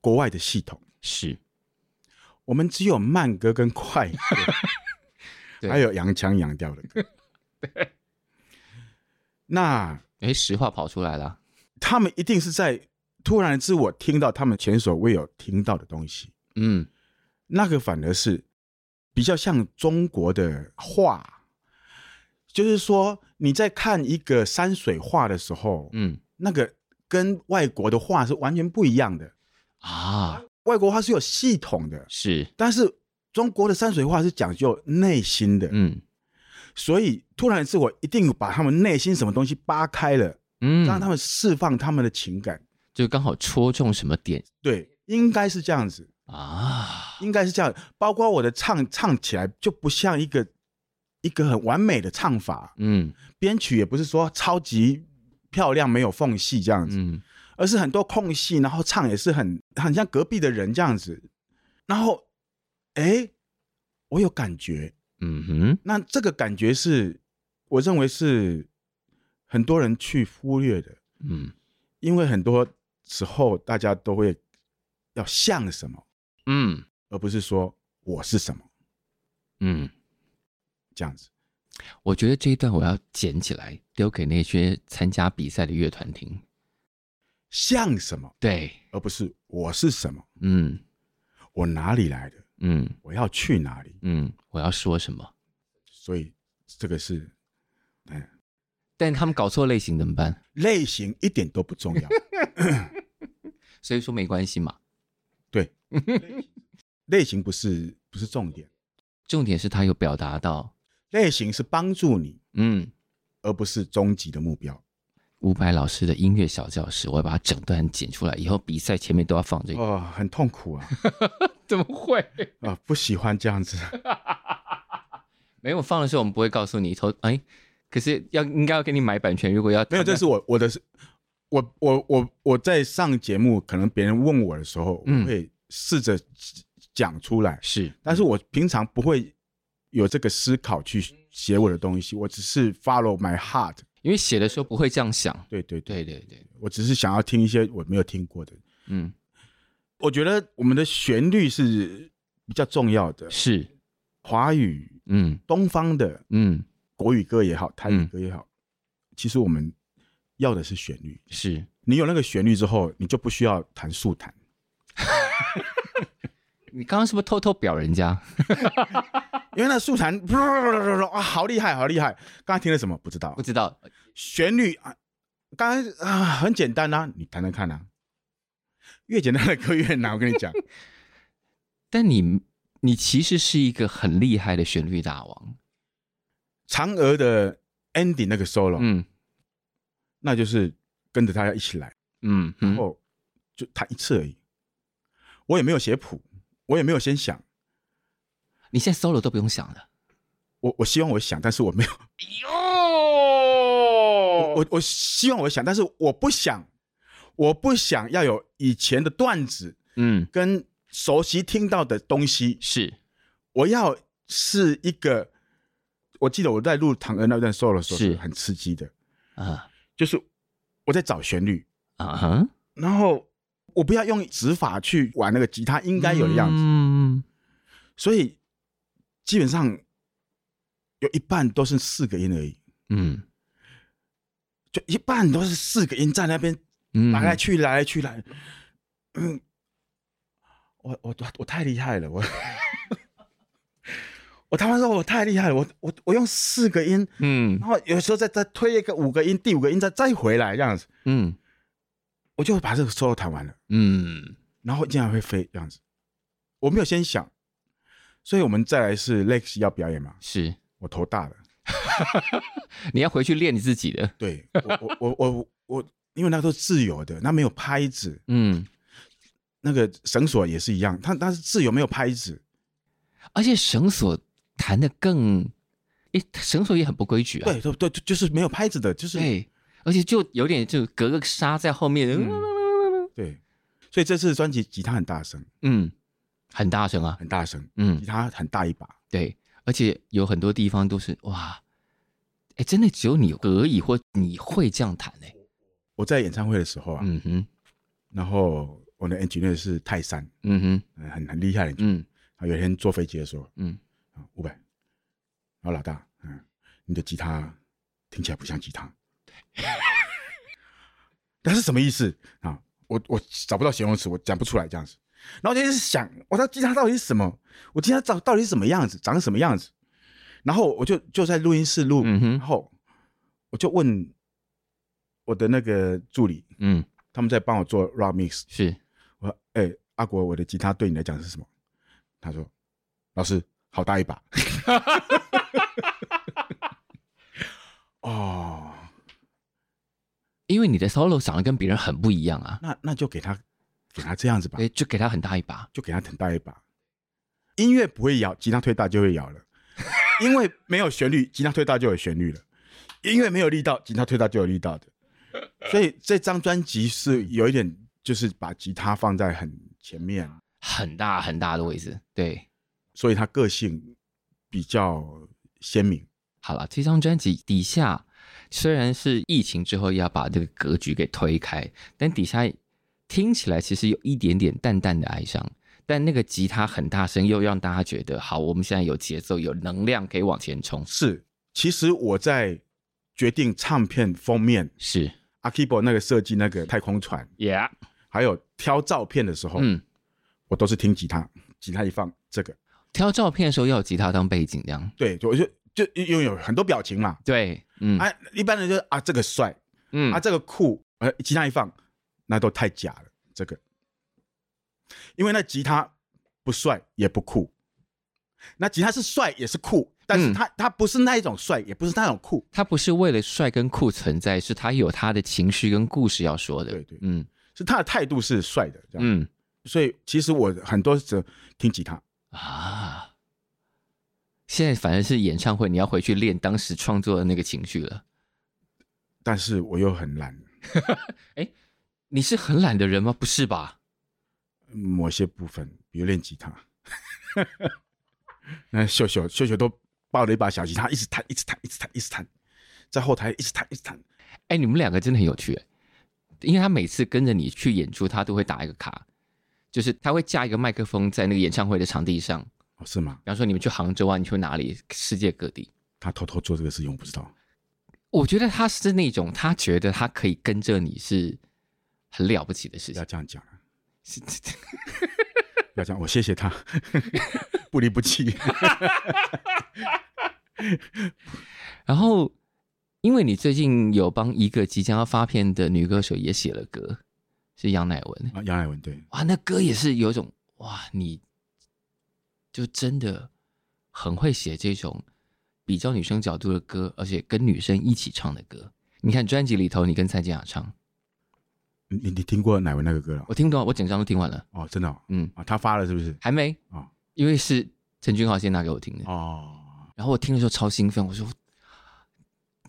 国外的系统，是。我们只有慢歌跟快歌，还有洋腔洋调的歌。那，哎，实话跑出来了，他们一定是在突然之我听到他们前所未有听到的东西。嗯，那个反而是比较像中国的画，就是说你在看一个山水画的时候，嗯，那个跟外国的画是完全不一样的。啊。外国画是有系统的，是，但是中国的山水画是讲究内心的，嗯，所以突然是我一定把他们内心什么东西扒开了，嗯，让他们释放他们的情感，就刚好戳中什么点，对，应该是这样子啊，应该是这样，包括我的唱唱起来就不像一个一个很完美的唱法，嗯，编曲也不是说超级漂亮没有缝隙这样子，嗯。而是很多空隙，然后唱也是很很像隔壁的人这样子，然后，哎，我有感觉，嗯哼，那这个感觉是我认为是很多人去忽略的，嗯，因为很多时候大家都会要像什么，嗯，而不是说我是什么，嗯，这样子，我觉得这一段我要捡起来丢给那些参加比赛的乐团听。像什么？对，而不是我是什么？嗯，我哪里来的？嗯，我要去哪里？嗯，我要说什么？所以这个是，嗯，但他们搞错类型怎么办？类型一点都不重要，所以说没关系嘛。对，类型不是不是重点，重点是他有表达到，类型是帮助你，嗯，而不是终极的目标。伍佰老师的音乐小教室，我要把它整段剪出来，以后比赛前面都要放这个。哦，很痛苦啊！怎么会啊？不喜欢这样子。没有放的时候，我们不会告诉你。头哎，可是要应该要给你买版权。如果要没有，这是我我的是，我我我我在上节目，可能别人问我的时候，我会试着讲出来。是，但是我平常不会有这个思考去写我的东西，我只是 follow my heart。因为写的时候不会这样想，对对对。对对，我只是想要听一些我没有听过的，嗯，我觉得我们的旋律是比较重要的，是。华语，嗯，东方的，嗯，国语歌也好，台语歌也好，其实我们要的是旋律，是。你有那个旋律之后，你就不需要弹速弹。你刚刚是不是偷偷表人家？因为那速弹啊，好厉害，好厉害！刚才听了什么？不知道，不知道。旋律啊，刚才啊很简单呐，你弹弹看啊。越简单的歌越难，我跟你讲。但你你其实是一个很厉害的旋律大王。嫦娥的 ending 那个 solo，嗯，那就是跟着他一起来，嗯，然后就弹一次而已。我也没有写谱，我也没有先想。你现在 solo 都不用想了，我我希望我想，但是我没有。哟，我我希望我想，但是我不想，我不想要有以前的段子，嗯，跟熟悉听到的东西。是，我要是一个，我记得我在录《唐恩》那段 solo 的时候是。很刺激的。啊，就是我在找旋律。啊哈，然后我不要用指法去玩那个吉他应该有的样子，嗯，所以。基本上有一半都是四个音而已，嗯，就一半都是四个音在那边来来去来来去来，嗯，我我我太厉害了，我。我他妈说我太厉害了，我我我用四个音，嗯，然后有时候再再推一个五个音，第五个音再再回来这样子，嗯，我就把这个 solo 弹完了，嗯，然后竟然会飞这样子，我没有先想。所以我们再来是 Lex 要表演嘛？是我头大了，你要回去练你自己的。对，我我我我我，因为那都是自由的，那没有拍子，嗯，那个绳索也是一样，它它是自由没有拍子，而且绳索弹的更，诶，绳索也很不规矩啊。对对对，就是没有拍子的，就是对，而且就有点就隔个纱在后面。嗯，对，所以这次专辑吉他很大声，嗯。很大声啊，很大声，嗯，吉他很大一把，对，而且有很多地方都是哇，哎，真的只有你可以或你会这样弹哎。我在演唱会的时候啊，嗯哼，然后我的 engineer 是泰山，嗯哼，很很厉害的，嗯，他有一天坐飞机的时候，嗯，五百，然后老大，嗯，你的吉他听起来不像吉他，那是什么意思啊？我我找不到形容词，我讲不出来这样子。然后我就想，我说吉他到底是什么？我吉他找到底是什么样子？长什么样子？然后我就就在录音室录，嗯、然后我就问我的那个助理，嗯，他们在帮我做 raw mix，是，我说，哎、欸，阿国，我的吉他对你来讲是什么？他说，老师，好大一把。哦，因为你的 solo 长得跟别人很不一样啊，那那就给他。给他这样子吧，就给他很大一把，就给他很大一把。音乐不会摇，吉他推大就会摇了。因为没有旋律，吉他推大就有旋律了。音乐没有力道，吉他推大就有力道的。所以这张专辑是有一点，就是把吉他放在很前面，很大很大的位置。对，所以他个性比较鲜明。好了，这张专辑底下虽然是疫情之后要把这个格局给推开，但底下。听起来其实有一点点淡淡的哀伤，但那个吉他很大声，又让大家觉得好，我们现在有节奏、有能量可以往前冲。是，其实我在决定唱片封面是。阿 Kibo 那个设计那个太空船，Yeah，还有挑照片的时候，嗯，我都是听吉他，吉他一放这个。挑照片的时候要有吉他当背景，这样。对，就就就拥有很多表情嘛，对，嗯，啊，一般人就啊这个帅，嗯，啊这个酷，呃，吉他一放。那都太假了，这个，因为那吉他不帅也不酷，那吉他是帅也是酷，但是他、嗯、他不是那一种帅，也不是那种酷，他不是为了帅跟酷存在，是他有他的情绪跟故事要说的，对对，嗯，是他的态度是帅的，这样，嗯，所以其实我很多时候听吉他。啊，现在反而是演唱会，你要回去练当时创作的那个情绪了，但是我又很懒，哎。你是很懒的人吗？不是吧？某些部分，比如练吉他，那秀秀秀秀都抱了一把小吉他，一直弹，一直弹，一直弹，一直弹，在后台一直弹，一直弹。哎，你们两个真的很有趣，因为他每次跟着你去演出，他都会打一个卡，就是他会架一个麦克风在那个演唱会的场地上。哦，是吗？比方说你们去杭州啊，你去哪里？世界各地。他偷偷做这个事情，我不知道。我觉得他是那种，他觉得他可以跟着你是。很了不起的事情，要这样讲，要这样，我谢谢他，不离不弃。然后，因为你最近有帮一个即将要发片的女歌手也写了歌，是杨乃文啊，杨乃文对，哇，那歌也是有一种哇，你就真的很会写这种比较女生角度的歌，而且跟女生一起唱的歌。你看专辑里头，你跟蔡健雅唱。你你听过乃文那个歌了？我听到，我整张都听完了。哦，真的、哦，嗯啊，他发了是不是？还没啊、哦，因为是陈君豪先拿给我听的哦。然后我听的时候超兴奋，我说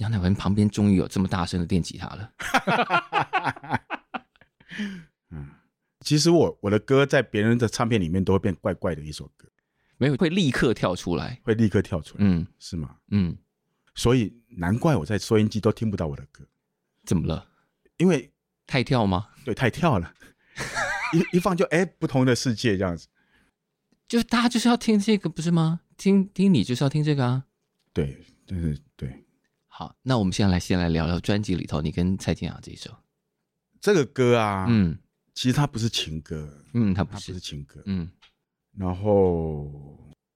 杨乃文旁边终于有这么大声的电吉他了。嗯，其实我我的歌在别人的唱片里面都会变怪怪的一首歌，没有会立刻跳出来，会立刻跳出来。嗯，是吗？嗯，所以难怪我在收音机都听不到我的歌。怎么了？因为。太跳吗？对，太跳了，一一放就哎，不同的世界这样子，就大家就是要听这个，不是吗？听听你就是要听这个啊。对，就是对。好，那我们现在来先来聊聊专辑里头你跟蔡健雅这一首。这个歌啊，嗯，其实它不是情歌，嗯，它不是，它不是情歌，嗯。然后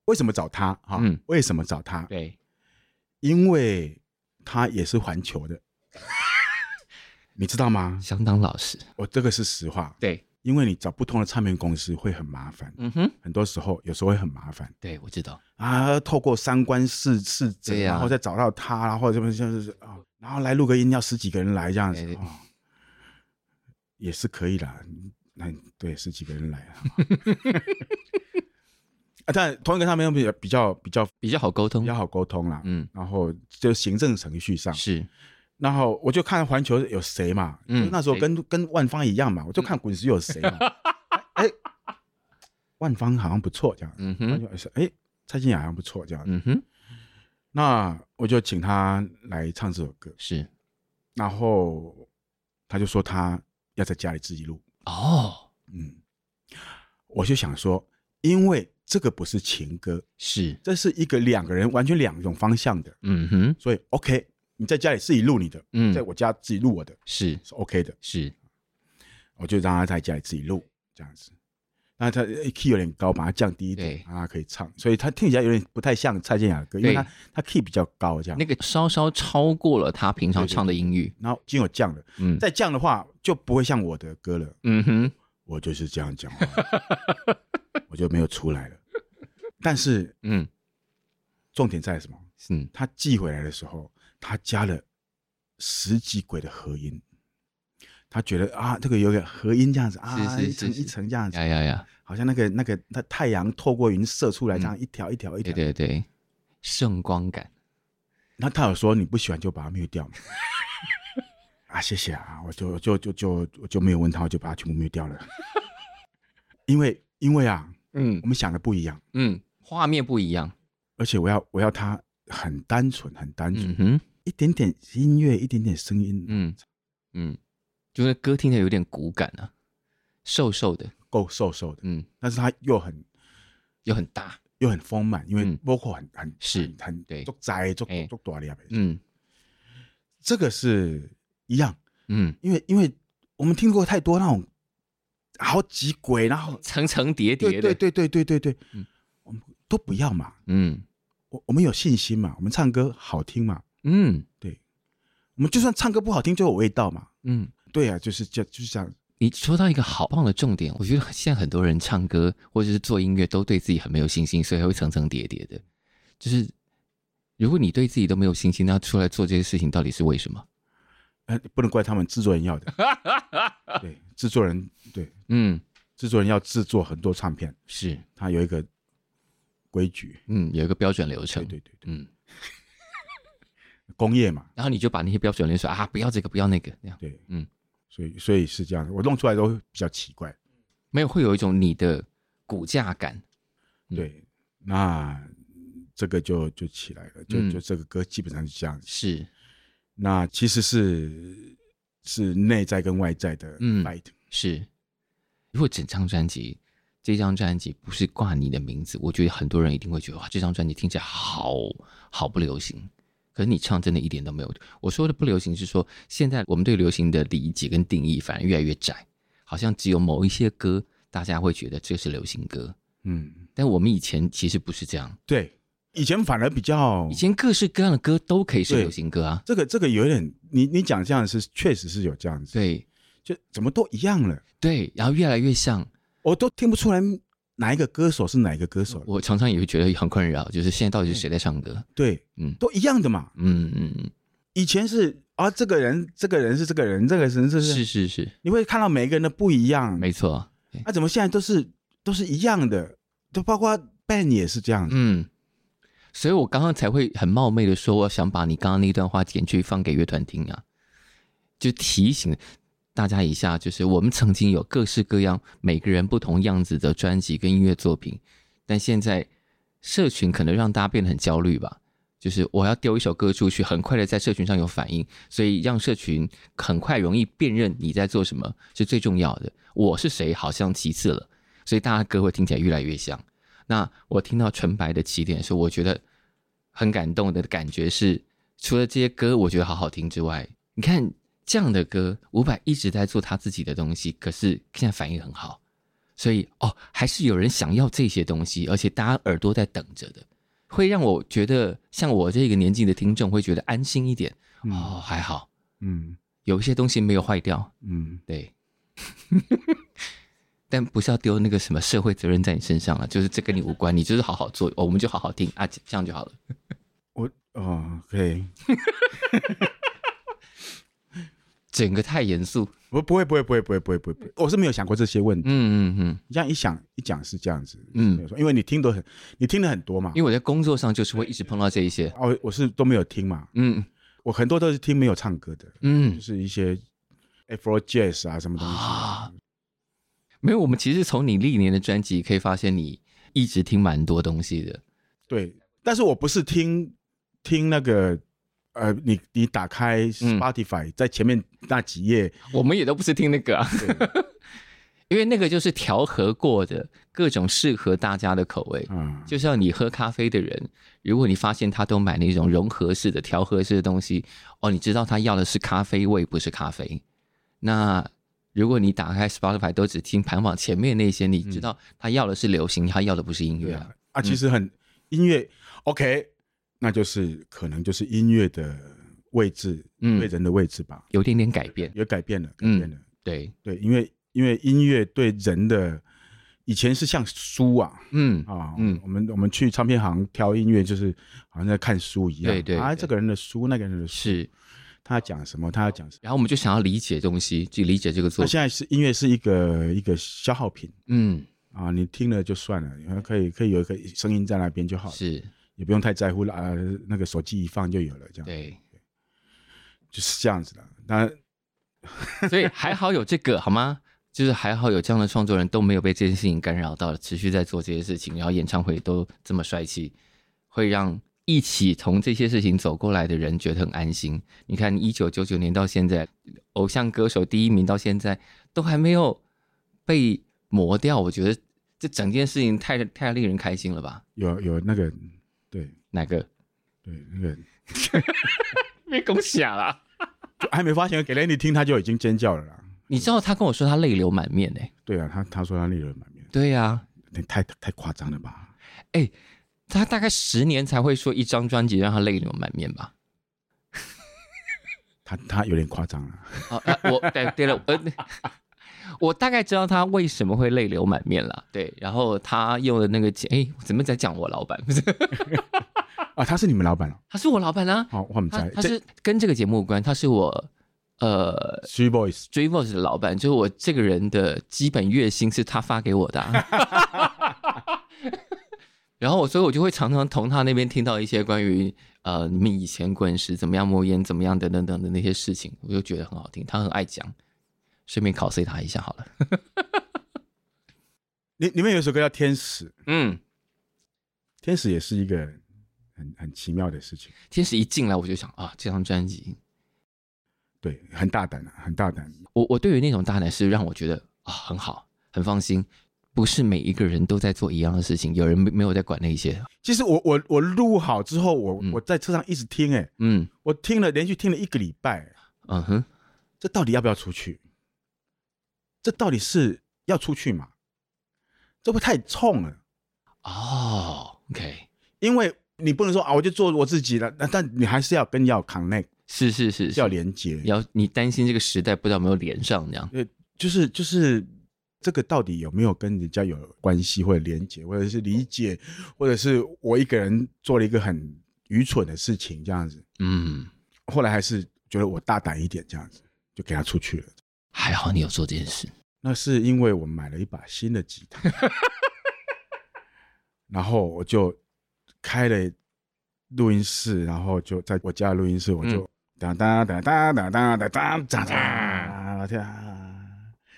为什么找他？哈、嗯，为什么找他？对，因为他也是环球的。你知道吗？相当老实，我这个是实话。对，因为你找不同的唱片公司会很麻烦。嗯哼，很多时候有时候会很麻烦。对，我知道啊，透过三观四次，这样，然后再找到他，然后这边就是啊，然后来录个音要十几个人来这样子，哦，也是可以的。那对，十几个人来啊。啊，但同一个上面比较比较比较比较好沟通，比较好沟通啦。嗯，然后就行政程序上是。然后我就看环球有谁嘛，嗯，那时候跟跟万方一样嘛，我就看滚石有谁嘛，哎，万方好像不错这样，嗯哼，哎，蔡健雅好像不错这样，嗯哼，那我就请他来唱这首歌，是，然后他就说他要在家里自己录，哦，嗯，我就想说，因为这个不是情歌，是，这是一个两个人完全两种方向的，嗯哼，所以 OK。你在家里自己录你的，嗯，在我家自己录我的，是是 OK 的，是，我就让他在家里自己录这样子。那他 key 有点高，把它降低一点，让他可以唱，所以他听起来有点不太像蔡健雅的歌，因为他他 key 比较高，这样那个稍稍超过了他平常唱的音域，然后经有降了，嗯，再降的话就不会像我的歌了，嗯哼，我就是这样讲话，我就没有出来了。但是，嗯，重点在什么？嗯，他寄回来的时候，他加了十几轨的和音。他觉得啊，这个有点和音这样子啊，一层一层这样子，呀呀呀，好像那个那个那太阳透过云射出来这样一条一条一条，对对对，圣光感。那他有说你不喜欢就把它灭掉吗？啊，谢谢啊，我就就就就我就没有问他，我就把它全部灭掉了。因为因为啊，嗯，我们想的不一样，嗯，画面不一样，而且我要我要它很单纯很单纯，一点点音乐，一点点声音，嗯嗯。就是歌听起来有点骨感啊，瘦瘦的，够瘦瘦的，嗯，但是它又很又很大，又很丰满，因为 vocal 很很是很对，做窄做做大的，嗯，这个是一样，嗯，因为因为我们听过太多那种好几轨，然后层层叠叠的，对对对对对对，嗯，我们都不要嘛，嗯，我我们有信心嘛，我们唱歌好听嘛，嗯，对，我们就算唱歌不好听，就有味道嘛，嗯。对啊，就是这就是这样。你说到一个好棒的重点，我觉得现在很多人唱歌或者是做音乐都对自己很没有信心，所以还会层层叠叠的。就是如果你对自己都没有信心，那出来做这些事情到底是为什么？呃，不能怪他们制作人要的。对，制作人对，嗯，制作人要制作很多唱片，是他有一个规矩，嗯，有一个标准流程，对对对，对，嗯。工业嘛，然后你就把那些标准流程啊，不要这个，不要那个，那样对，嗯。所以，所以是这样的，我弄出来都比较奇怪，没有会有一种你的骨架感，嗯、对，那这个就就起来了，就、嗯、就这个歌基本上是这样子，是，那其实是是内在跟外在的 fight，嗯，是。如果整张专辑，这张专辑不是挂你的名字，我觉得很多人一定会觉得哇，这张专辑听起来好好不流行。可是你唱真的一点都没有。我说的不流行是说，现在我们对流行的理解跟定义反而越来越窄，好像只有某一些歌大家会觉得这是流行歌。嗯，但我们以前其实不是这样。对，以前反而比较，以前各式各样的歌都可以是流行歌啊。这个这个有点，你你讲这样是确实是有这样子。对，就怎么都一样了。对，然后越来越像，我都听不出来。哪一个歌手是哪一个歌手？我常常也会觉得很困扰，就是现在到底是谁在唱歌？对，嗯，都一样的嘛。嗯嗯嗯。以前是啊，这个人，这个人是这个人，这个人是是是是是。你会看到每一个人的不一样，没错。那怎么现在都是都是一样的？都包括 Ben 也是这样。嗯。所以我刚刚才会很冒昧的说，我想把你刚刚那段话剪去放给乐团听啊，就提醒。大家一下，就是我们曾经有各式各样、每个人不同样子的专辑跟音乐作品，但现在社群可能让大家变得很焦虑吧。就是我要丢一首歌出去，很快的在社群上有反应，所以让社群很快容易辨认你在做什么是最重要的。我是谁好像其次了，所以大家歌会听起来越来越像。那我听到纯白的起点的时候，我觉得很感动的感觉是，除了这些歌我觉得好好听之外，你看。这样的歌，伍佰一直在做他自己的东西，可是现在反应很好，所以哦，还是有人想要这些东西，而且大家耳朵在等着的，会让我觉得像我这个年纪的听众会觉得安心一点。嗯、哦，还好，嗯，有一些东西没有坏掉，嗯，对，但不是要丢那个什么社会责任在你身上了，就是这跟你无关，你就是好好做，哦、我们就好好听啊，这样就好了。我哦，可以。整个太严肃，不不会不会不会不会不会不会，我是没有想过这些问题。嗯嗯嗯，你这样一想一讲是这样子，嗯，没有错，因为你听得很，你听的很多嘛。因为我在工作上就是会一直碰到这一些。哦，我是都没有听嘛。嗯，我很多都是听没有唱歌的。嗯，就是一些 Afro Jazz 啊什么东西啊。没有，我们其实从你历年的专辑可以发现，你一直听蛮多东西的。对，但是我不是听听那个。呃，你你打开 Spotify，、嗯、在前面那几页，我们也都不是听那个啊。因为那个就是调和过的各种适合大家的口味。嗯，就像你喝咖啡的人，如果你发现他都买那种融合式的、调和式的东西，哦，你知道他要的是咖啡味，不是咖啡。那如果你打开 Spotify 都只听排行榜前面那些，你知道他要的是流行，他要的不是音乐啊。啊，其实很音乐 OK，那就是可能就是音乐的位置，嗯，对人的位置吧，有点点改变，有改变了，改变了。对对，因为。因为音乐对人的以前是像书啊，嗯啊，嗯，我们我们去唱片行挑音乐，就是好像在看书一样，对对，啊，这个人的书，那个人的书，是，他要讲什么，他要讲什么，然后我们就想要理解东西，去理解这个作品。现在是音乐是一个一个消耗品，嗯。啊，你听了就算了，然后可以可以有一个声音在那边就好，是，也不用太在乎了啊，那个手机一放就有了，这样，对，就是这样子的，那，所以还好有这个，好吗？就是还好有这样的创作人，都没有被这件事情干扰到，持续在做这些事情，然后演唱会都这么帅气，会让一起从这些事情走过来的人觉得很安心。你看，一九九九年到现在，偶像歌手第一名到现在都还没有被磨掉，我觉得这整件事情太太令人开心了吧？有有那个对哪个？对那个没恭喜啊啦，就还没发现给 Lenny 听他就已经尖叫了啦。你知道他跟我说他泪流满面呢？对啊，他他说他泪流满面。对呀，太太夸张了吧？哎，他大概十年才会说一张专辑让他泪流满面吧？他他有点夸张了。啊，我对对了，呃，我大概知道他为什么会泪流满面了。对，然后他用的那个钱，哎，怎么在讲我老板？不 是啊，他是你们老板？他是我老板啊。好，我们在，他是跟这个节目无关，他是我。呃，Three Voice，Three Voice 的老板，就是我这个人的基本月薪是他发给我的，啊，然后我所以，我就会常常从他那边听到一些关于呃你们以前滚石怎么样、魔岩怎么样等等等的那些事情，我就觉得很好听，他很爱讲，顺便考 C 他一下好了。里里面有首歌叫《天使》，嗯，天使也是一个很很奇妙的事情。天使一进来，我就想啊，这张专辑。对，很大胆啊，很大胆。我我对于那种大胆是让我觉得啊、哦、很好，很放心。不是每一个人都在做一样的事情，有人没没有在管那些。其实我我我录好之后，我、嗯、我在车上一直听，哎，嗯，我听了连续听了一个礼拜，嗯哼，这到底要不要出去？这到底是要出去吗？这会太冲了。哦，OK，因为你不能说啊，我就做我自己了，但你还是要跟要 connect。是是是，要连接，要你担心这个时代不知道有没有连上这样。对，就是就是这个到底有没有跟人家有关系，或者连接，或者是理解，或者是我一个人做了一个很愚蠢的事情这样子。嗯，后来还是觉得我大胆一点这样子，就给他出去了。还好你有做这件事。那是因为我买了一把新的吉他，然后我就开了录音室，然后就在我家的录音室，我就。嗯哒哒哒哒哒哒哒哒哒哒哒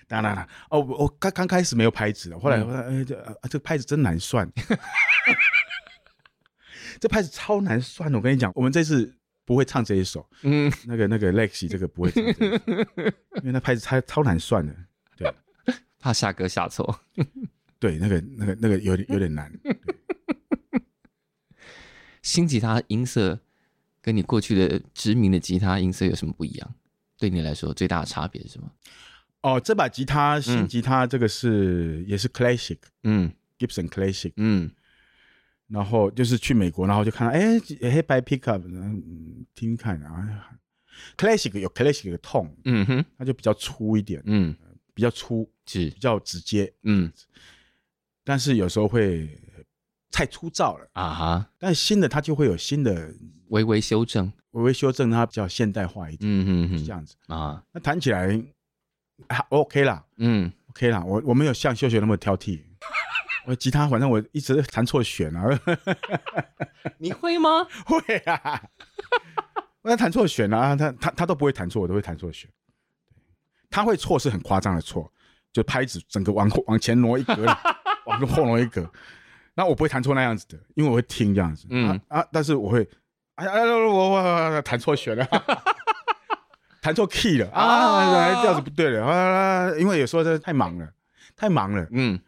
哒哒哒哒哒！哦，我刚刚开始没有拍子的，后来我哎这啊这拍子真难算，这拍子超难算的。我跟你讲，我们这次不会唱这一首，嗯，那个那个 Lexi 这个不会唱，因为那拍子超超难算的，对，怕下歌下错，对，那个那个那个有点有点难。新吉他音色。跟你过去的知名的吉他音色有什么不一样？对你来说最大的差别是什么？哦，这把吉他新吉他这个是、嗯、也是 classic，嗯，Gibson classic，嗯，然后就是去美国，然后就看到哎黑白 pickup，嗯，听看啊，classic 有 classic 的痛，嗯哼，它就比较粗一点，嗯，比较粗是。比较直接，嗯，但是有时候会。太粗糙了。啊哈！但新的它就会有新的微微修正，微微修正它比较现代化一点，嗯嗯嗯，这样子。啊。那弹起来还 OK 啦，嗯，OK 啦。我我没有像秀秀那么挑剔，我吉他反正我一直弹错弦啊。你会吗？会啊，我弹错弦啊，他他他都不会弹错，我都会弹错弦。他会错是很夸张的错，就拍子整个往往前挪一格，往后挪一格。那我不会弹错那样子的，因为我会听这样子。嗯啊，啊，但是我会，哎呀，我我弹错弦了，弹错 key 了。啊，调子不对了。啊。因为有时候真的太忙了，太忙了，嗯，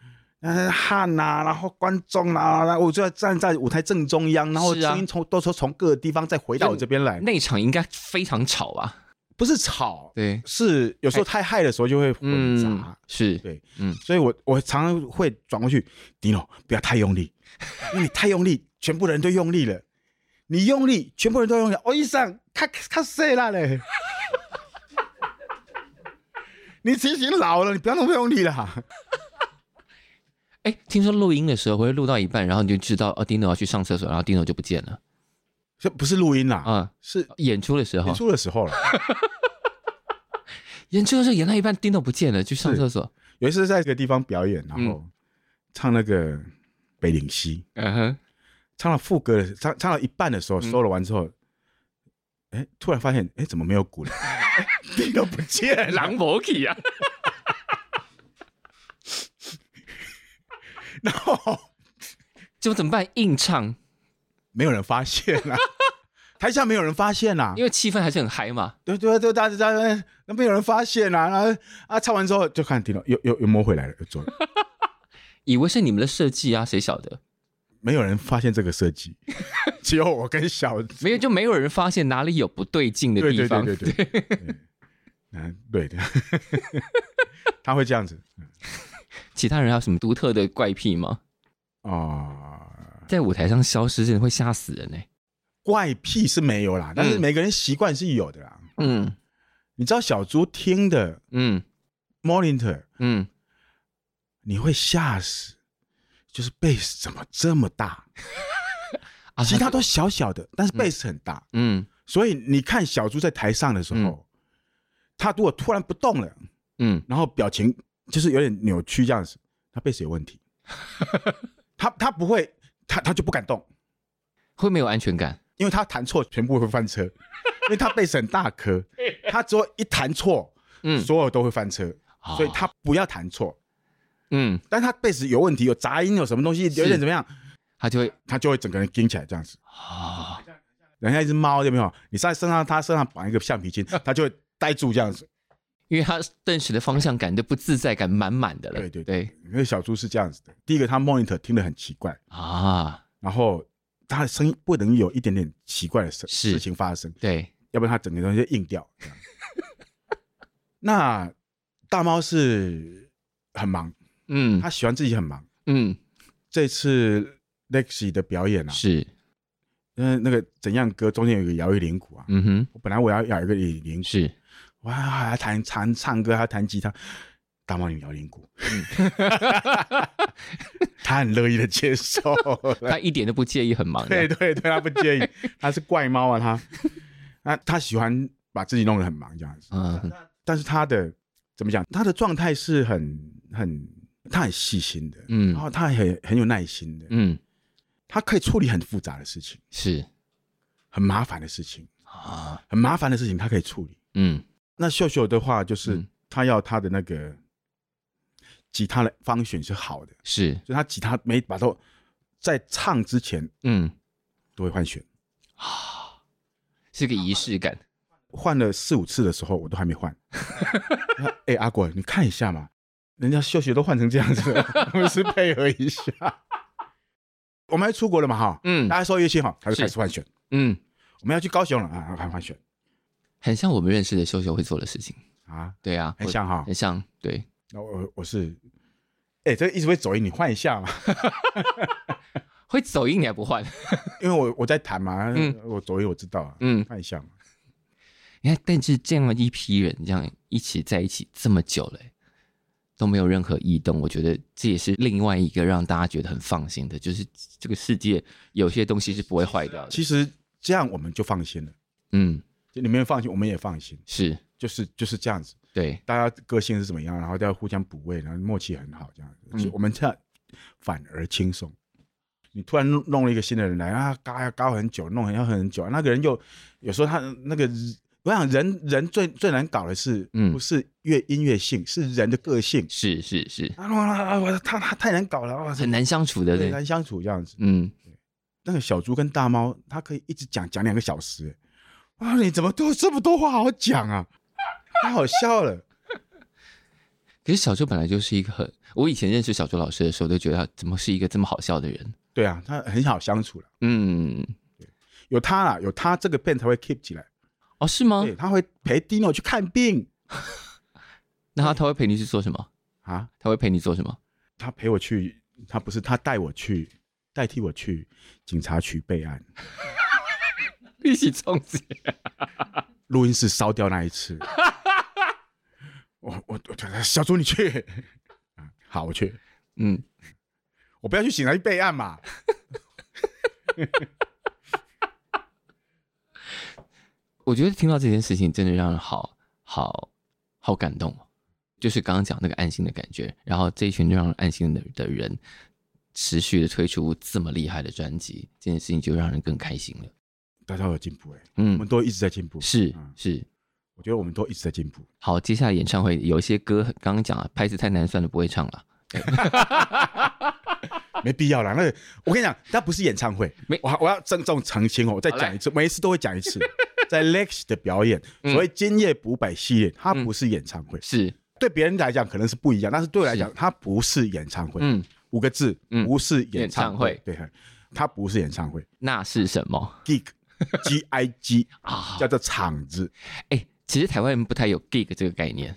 汗呐、啊，然后观众啊，然后我就要站在舞台正中央，然后声音从都说从各个地方再回到我这边来，那场应该非常吵啊。不是吵，对，是有时候太嗨的时候就会混杂，嗯、是。对，嗯，所以我我常常会转过去，Dino 不要太用力，因为你太用力，全部人都用力了，你用力，全部人都用力，哦一上，咔咔碎了嘞，你其实老了，你不要那么用力了。哎、欸，听说录音的时候会录到一半，然后你就知道哦，Dino 要去上厕所，然后 Dino 就不见了。这不是录音啦，啊、嗯，是演出的时候，演出的时候了。演出的时候演到一半，Dino 不见了，去上厕所。有一次在一个地方表演，然后唱那个《北岭西》，嗯哼，唱到副歌，唱唱到一半的时候，solo 完之后，突然发现，哎，怎么没有鼓了？Dino 不见了，狼博奇啊！然后就怎么办？硬唱。没有人发现啊，台下没有人发现啊，因为气氛还是很嗨嘛。对对对，大家在那，那没有人发现啊。然后啊，唱完之后就看听到又又又摸回来了，又做了，以为是你们的设计啊，谁晓得？没有人发现这个设计，只有我跟小，没有就没有人发现哪里有不对劲的地方。对对对对对，嗯，对的，他会这样子。其他人还有什么独特的怪癖吗？啊。在舞台上消失，真的会吓死人呢。怪癖是没有啦，但是每个人习惯是有的啦。嗯，你知道小猪听的，嗯，monitor，嗯，你会吓死，就是贝斯怎么这么大？啊，其他都小小的，但是贝斯很大。嗯，所以你看小猪在台上的时候，他如果突然不动了，嗯，然后表情就是有点扭曲这样子，他贝斯有问题。他他不会。他他就不敢动，会没有安全感，因为他弹错全部会翻车，因为他贝斯很大颗，他只要一弹错，嗯，所有都会翻车，所以他不要弹错，嗯，但他贝斯有问题，有杂音，有什么东西，有点怎么样，他就会他就会整个人惊起来这样子。啊，人家一只猫有没有？你在身上，他身上绑一个橡皮筋，他就会呆住这样子，因为他顿时的方向感的不自在感满满的了。对对对，因为小猪是这样子的。第一个，他 monitor 听得很奇怪。啊，然后他的声音不能有一点点奇怪的事事情发生，对，要不然他整个东西就硬掉。那大猫是很忙，嗯，他喜欢自己很忙，嗯，这次 Lexi 的表演啊，是，嗯，那个怎样歌中间有一个摇一铃鼓啊，嗯哼，我本来我要摇一个铃铃鼓。是。哇，还弹弹唱歌，还弹吉他，大猫你摇铃鼓，他很乐意的接受，他一点都不介意，很忙。对对对，他不介意，他是怪猫啊，他，他他喜欢把自己弄得很忙这样子。嗯，但是他的怎么讲？他的状态是很很，他很细心的，嗯，然后他很很有耐心的，嗯，他可以处理很复杂的事情，是很麻烦的事情啊，很麻烦的事情他可以处理，嗯。那秀秀的话，就是他要他的那个吉他的方选是好的，是，就他吉他每把都在唱之前，嗯，都会换弦啊，是个仪式感。换了四五次的时候，我都还没换。哎，阿果，你看一下嘛，人家秀秀都换成这样子了，我们是配合一下。我们要出国了嘛，哈，嗯，大家说乐器好，他就开始换选，嗯，我们要去高雄了啊，还换选。很像我们认识的秀秀会做的事情啊，对啊，很像哈，很像，对。那我我是，哎，这个一直会走音，你换一下嘛。会走音你还不换？因为我我在弹嘛，我走音我知道啊，嗯，换一下嘛。你看，但是这样一批人这样一起在一起这么久了，都没有任何异动，我觉得这也是另外一个让大家觉得很放心的，就是这个世界有些东西是不会坏掉的。其实这样我们就放心了，嗯。你们放心，我们也放心，是，就是就是这样子，对，大家个性是怎么样，然后大家互相补位，然后默契很好，这样子，嗯、我们这样反而轻松。你突然弄弄了一个新的人来啊，搞很久，弄很要很久，那个人又有时候他那个，我想人人最最难搞的是，嗯，不是乐音乐性，是人的个性，是是是，啊啊他他太难搞了，很难相处的，很难相处这样子，嗯，那个小猪跟大猫，他可以一直讲讲两个小时。啊！你怎么都这么多话好讲啊？太好笑了。可是小猪本来就是一个很，我以前认识小周老师的时候，都觉得他怎么是一个这么好笑的人。对啊，他很好相处了。嗯，有他啦，有他这个 band 才会 keep 起来。哦，是吗？对，他会陪 Dino 去看病。那他他会陪你去做什么啊？他会陪你做什么？他陪我去，他不是他带我去，代替我去警察局备案。一起冲击，录音室烧掉那一次。我我我，小朱你去，好，我去。嗯，我不要去警察局备案嘛。我觉得听到这件事情真的让人好好好感动，就是刚刚讲那个安心的感觉，然后这一群让人暗星的的人持续的推出这么厉害的专辑，这件事情就让人更开心了。大家都有进步哎，嗯，我们都一直在进步，是是，我觉得我们都一直在进步。好，接下来演唱会有一些歌，刚刚讲了，拍子太难，算了，不会唱了，没必要了。那，我跟你讲，那不是演唱会，没，我我要郑重澄清哦，我再讲一次，每一次都会讲一次，在 Lex 的表演，所谓今夜五百系列，它不是演唱会，是对别人来讲可能是不一样，但是对我来讲，它不是演唱会，嗯，五个字，不是演唱会，对，它不是演唱会，那是什么？Gig。G I G 啊，叫做场子。哎、欸，其实台湾人不太有 gig 这个概念。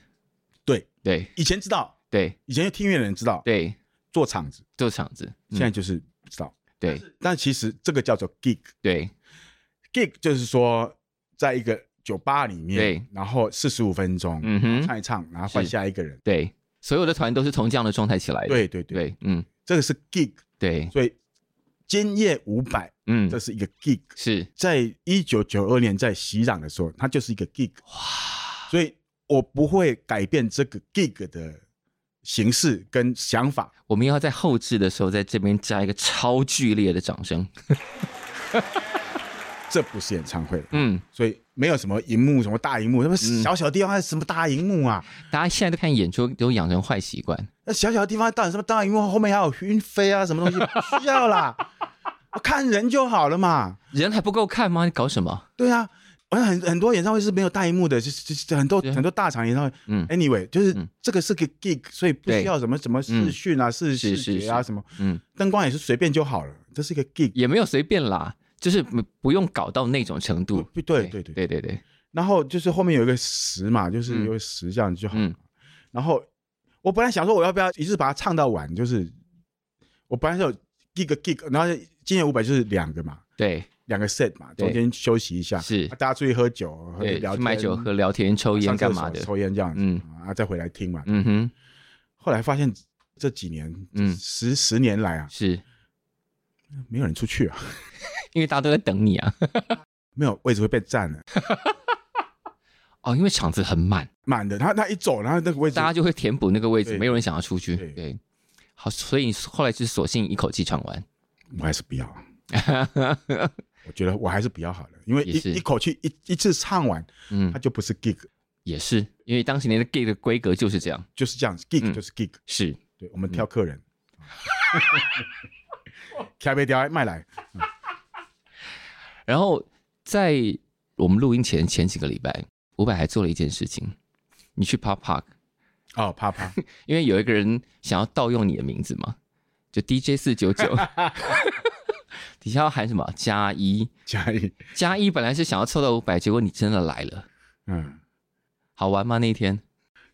对对，以前知道，对，以前听音乐的人知道，对，做场子，做场子，嗯、现在就是不知道。对，但其实这个叫做 gig。对，gig 就是说，在一个酒吧里面，对，然后四十五分钟，嗯哼，唱一唱，然后换下一个人。对，所有的团都是从这样的状态起来的。对对对，对，嗯，这个是 gig。对，所以。今夜五百，嗯，这是一个 gig，是在一九九二年在息壤的时候，它就是一个 gig，哇，所以我不会改变这个 gig 的形式跟想法。我们要在后置的时候，在这边加一个超剧烈的掌声。这不是演唱会，嗯，所以没有什么荧幕，什么大荧幕，什么小小的地方还是什么大荧幕啊？大家现在都看演出，都养成坏习惯。那小小的地方到底什么大荧幕？后面还有云飞啊，什么东西？不需要啦，我看人就好了嘛。人还不够看吗？你搞什么？对啊，好像很很多演唱会是没有大荧幕的，就是就很多很多大场演唱会。嗯，anyway，就是这个是个 gig，所以不需要什么什么视讯啊、视视觉啊什么。嗯，灯光也是随便就好了。这是一个 gig，也没有随便啦。就是不用搞到那种程度，对对对对。对对。然后就是后面有一个十嘛，就是有个十这样就好。然后我本来想说我要不要一次把它唱到完，就是我本来是有 gig gig，然后今年五百就是两个嘛，对，两个 set 嘛，中间休息一下，是。大家出去喝酒、喝聊天、买酒、喝聊天、抽烟干嘛的，抽烟这样子，嗯，啊再回来听嘛，嗯哼。后来发现这几年，嗯，十十年来啊，是。没有人出去啊。因为大家都在等你啊，没有位置会被占了。哦，因为场子很满，满的。他他一走，然后那个位置，大家就会填补那个位置，没有人想要出去。对，好，所以后来就是索性一口气唱完。我还是不要，我觉得我还是比较好的，因为一一口气一一次唱完，嗯，它就不是 gig，也是因为当时年的 gig 的规格就是这样，就是这样子，gig 就是 gig，是对，我们挑客人，开杯雕卖来。然后在我们录音前前几个礼拜，伍佰还做了一件事情。你去 Pop Park 哦，Pop Park，因为有一个人想要盗用你的名字嘛，就 DJ 四九九，底下要喊什么？加一。加一。加一，本来是想要凑到五百，结果你真的来了，嗯，好玩吗？那一天？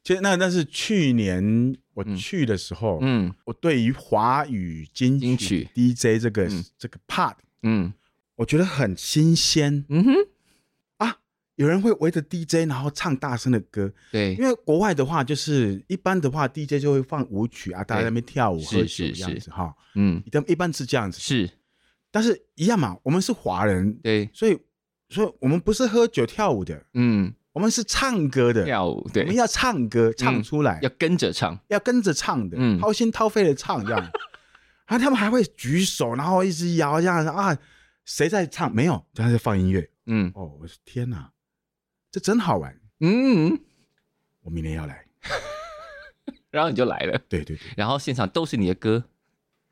其实那那是去年我去的时候，嗯，我对于华语金曲 DJ 这个这个 part，嗯。我觉得很新鲜，嗯哼，啊，有人会围着 DJ 然后唱大声的歌，对，因为国外的话就是一般的话 DJ 就会放舞曲啊，大家在那边跳舞喝酒这样子哈，嗯，一般一般是这样子，是，但是一样嘛，我们是华人，对，所以所以我们不是喝酒跳舞的，嗯，我们是唱歌的，跳舞，对，我们要唱歌唱出来，要跟着唱，要跟着唱的，嗯，掏心掏肺的唱这样，啊，他们还会举手，然后一直摇这样子啊。谁在唱？没有，他在放音乐。嗯，哦，我说天哪，这真好玩。嗯，我明年要来，然后你就来了。对对对，然后现场都是你的歌。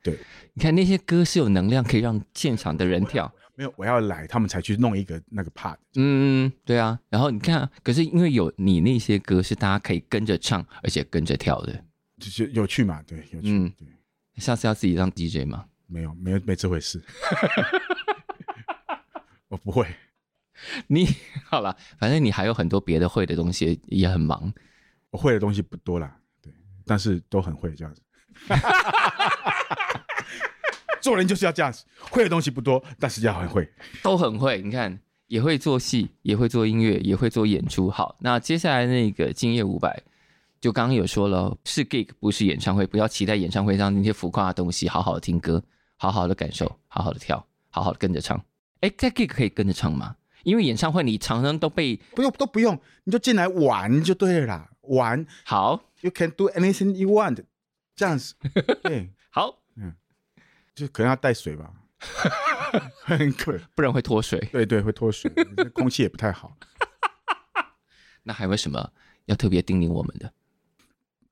对，你看那些歌是有能量，可以让现场的人跳。没有，我要来，他们才去弄一个那个 part。嗯，对啊。然后你看，可是因为有你那些歌是大家可以跟着唱，而且跟着跳的，就是有趣嘛？对，有趣。嗯，对。下次要自己当 DJ 吗？没有，没有，没这回事。我不会。你好了，反正你还有很多别的会的东西，也很忙。我会的东西不多啦，对，但是都很会这样子。做人就是要这样子，会的东西不多，但是要很会，都很会。你看，也会做戏，也会做音乐，也会做演出。好，那接下来那个今夜五百，就刚刚有说了，是 gig 不是演唱会，不要期待演唱会上那些浮夸的东西，好好的听歌，好好的感受，好好的跳，好好的跟着唱。哎，这 gig 可以跟着唱吗？因为演唱会你常常都被不用都不用，你就进来玩就对了啦，玩好，You can do anything you want，这样子，对，好，嗯，就可能要带水吧，很可，不然会脱水，对对，会脱水，空气也不太好。那还有什么要特别叮咛我们的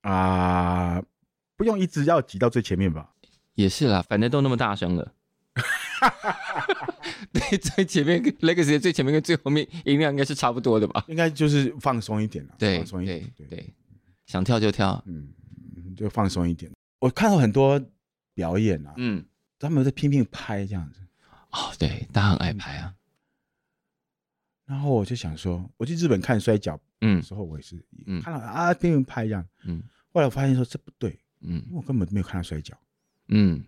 啊、呃？不用一直要挤到最前面吧？也是啦，反正都那么大声了。对，最前面跟 Legacy 最前面跟最后面音量应该是差不多的吧？应该就是放松一点了，对，放松一点，对对，想跳就跳，嗯，就放松一点。我看到很多表演啊，嗯，他们在拼命拍这样子，哦，对，大家很爱拍啊。然后我就想说，我去日本看摔跤，嗯，时候我也是，嗯，看到啊拼命拍这样，嗯，后来我发现说这不对，嗯，因为我根本没有看到摔跤，嗯。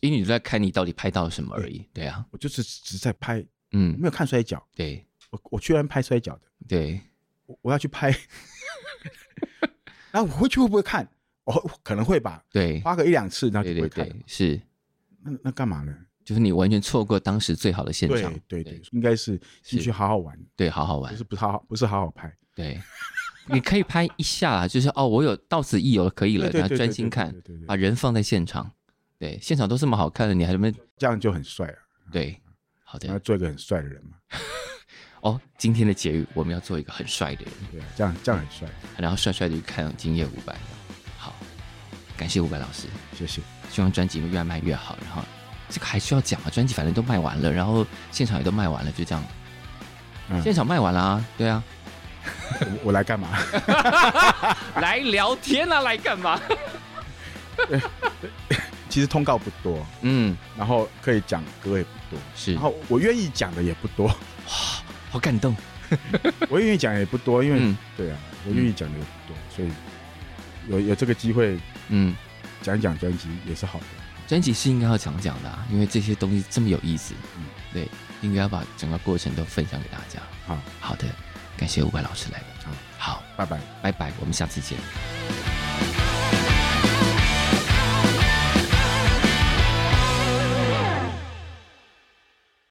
因为你都在看你到底拍到了什么而已，对。啊，我就是只在拍，嗯，没有看摔跤，对，我我居然拍摔跤的，对，我我要去拍，然后我回去会不会看？我可能会吧，对，花个一两次，然后就会看，是，那那干嘛呢？就是你完全错过当时最好的现场，对对对，应该是进去好好玩，对，好好玩，就是不好好，不是好好拍，对，你可以拍一下，就是哦，我有到此一游可以了，然后专心看，把人放在现场。对，现场都这么好看的，你还这么这样就很帅啊！对，好的，要做一个很帅的人嘛。哦，今天的节日我们要做一个很帅的人，对，这样这样很帅，然后帅帅的去看今夜五百。好，感谢伍佰老师，谢谢。希望专辑越卖越好。然后这个还需要讲啊，专辑反正都卖完了，然后现场也都卖完了，就这样。嗯，现场卖完了啊？对啊。我我来干嘛？来聊天啊？来干嘛？其实通告不多，嗯，然后可以讲歌也不多，是，然后我愿意讲的也不多，哇，好感动。我愿意讲也不多，因为、嗯、对啊，我愿意讲的也不多，所以有有这个机会，嗯，讲一讲专辑也是好的。专辑是应该要讲讲的啊，因为这些东西这么有意思，嗯，对，应该要把整个过程都分享给大家。好，好的，感谢伍佰老师来了，好，好，拜拜，拜拜，我们下次见。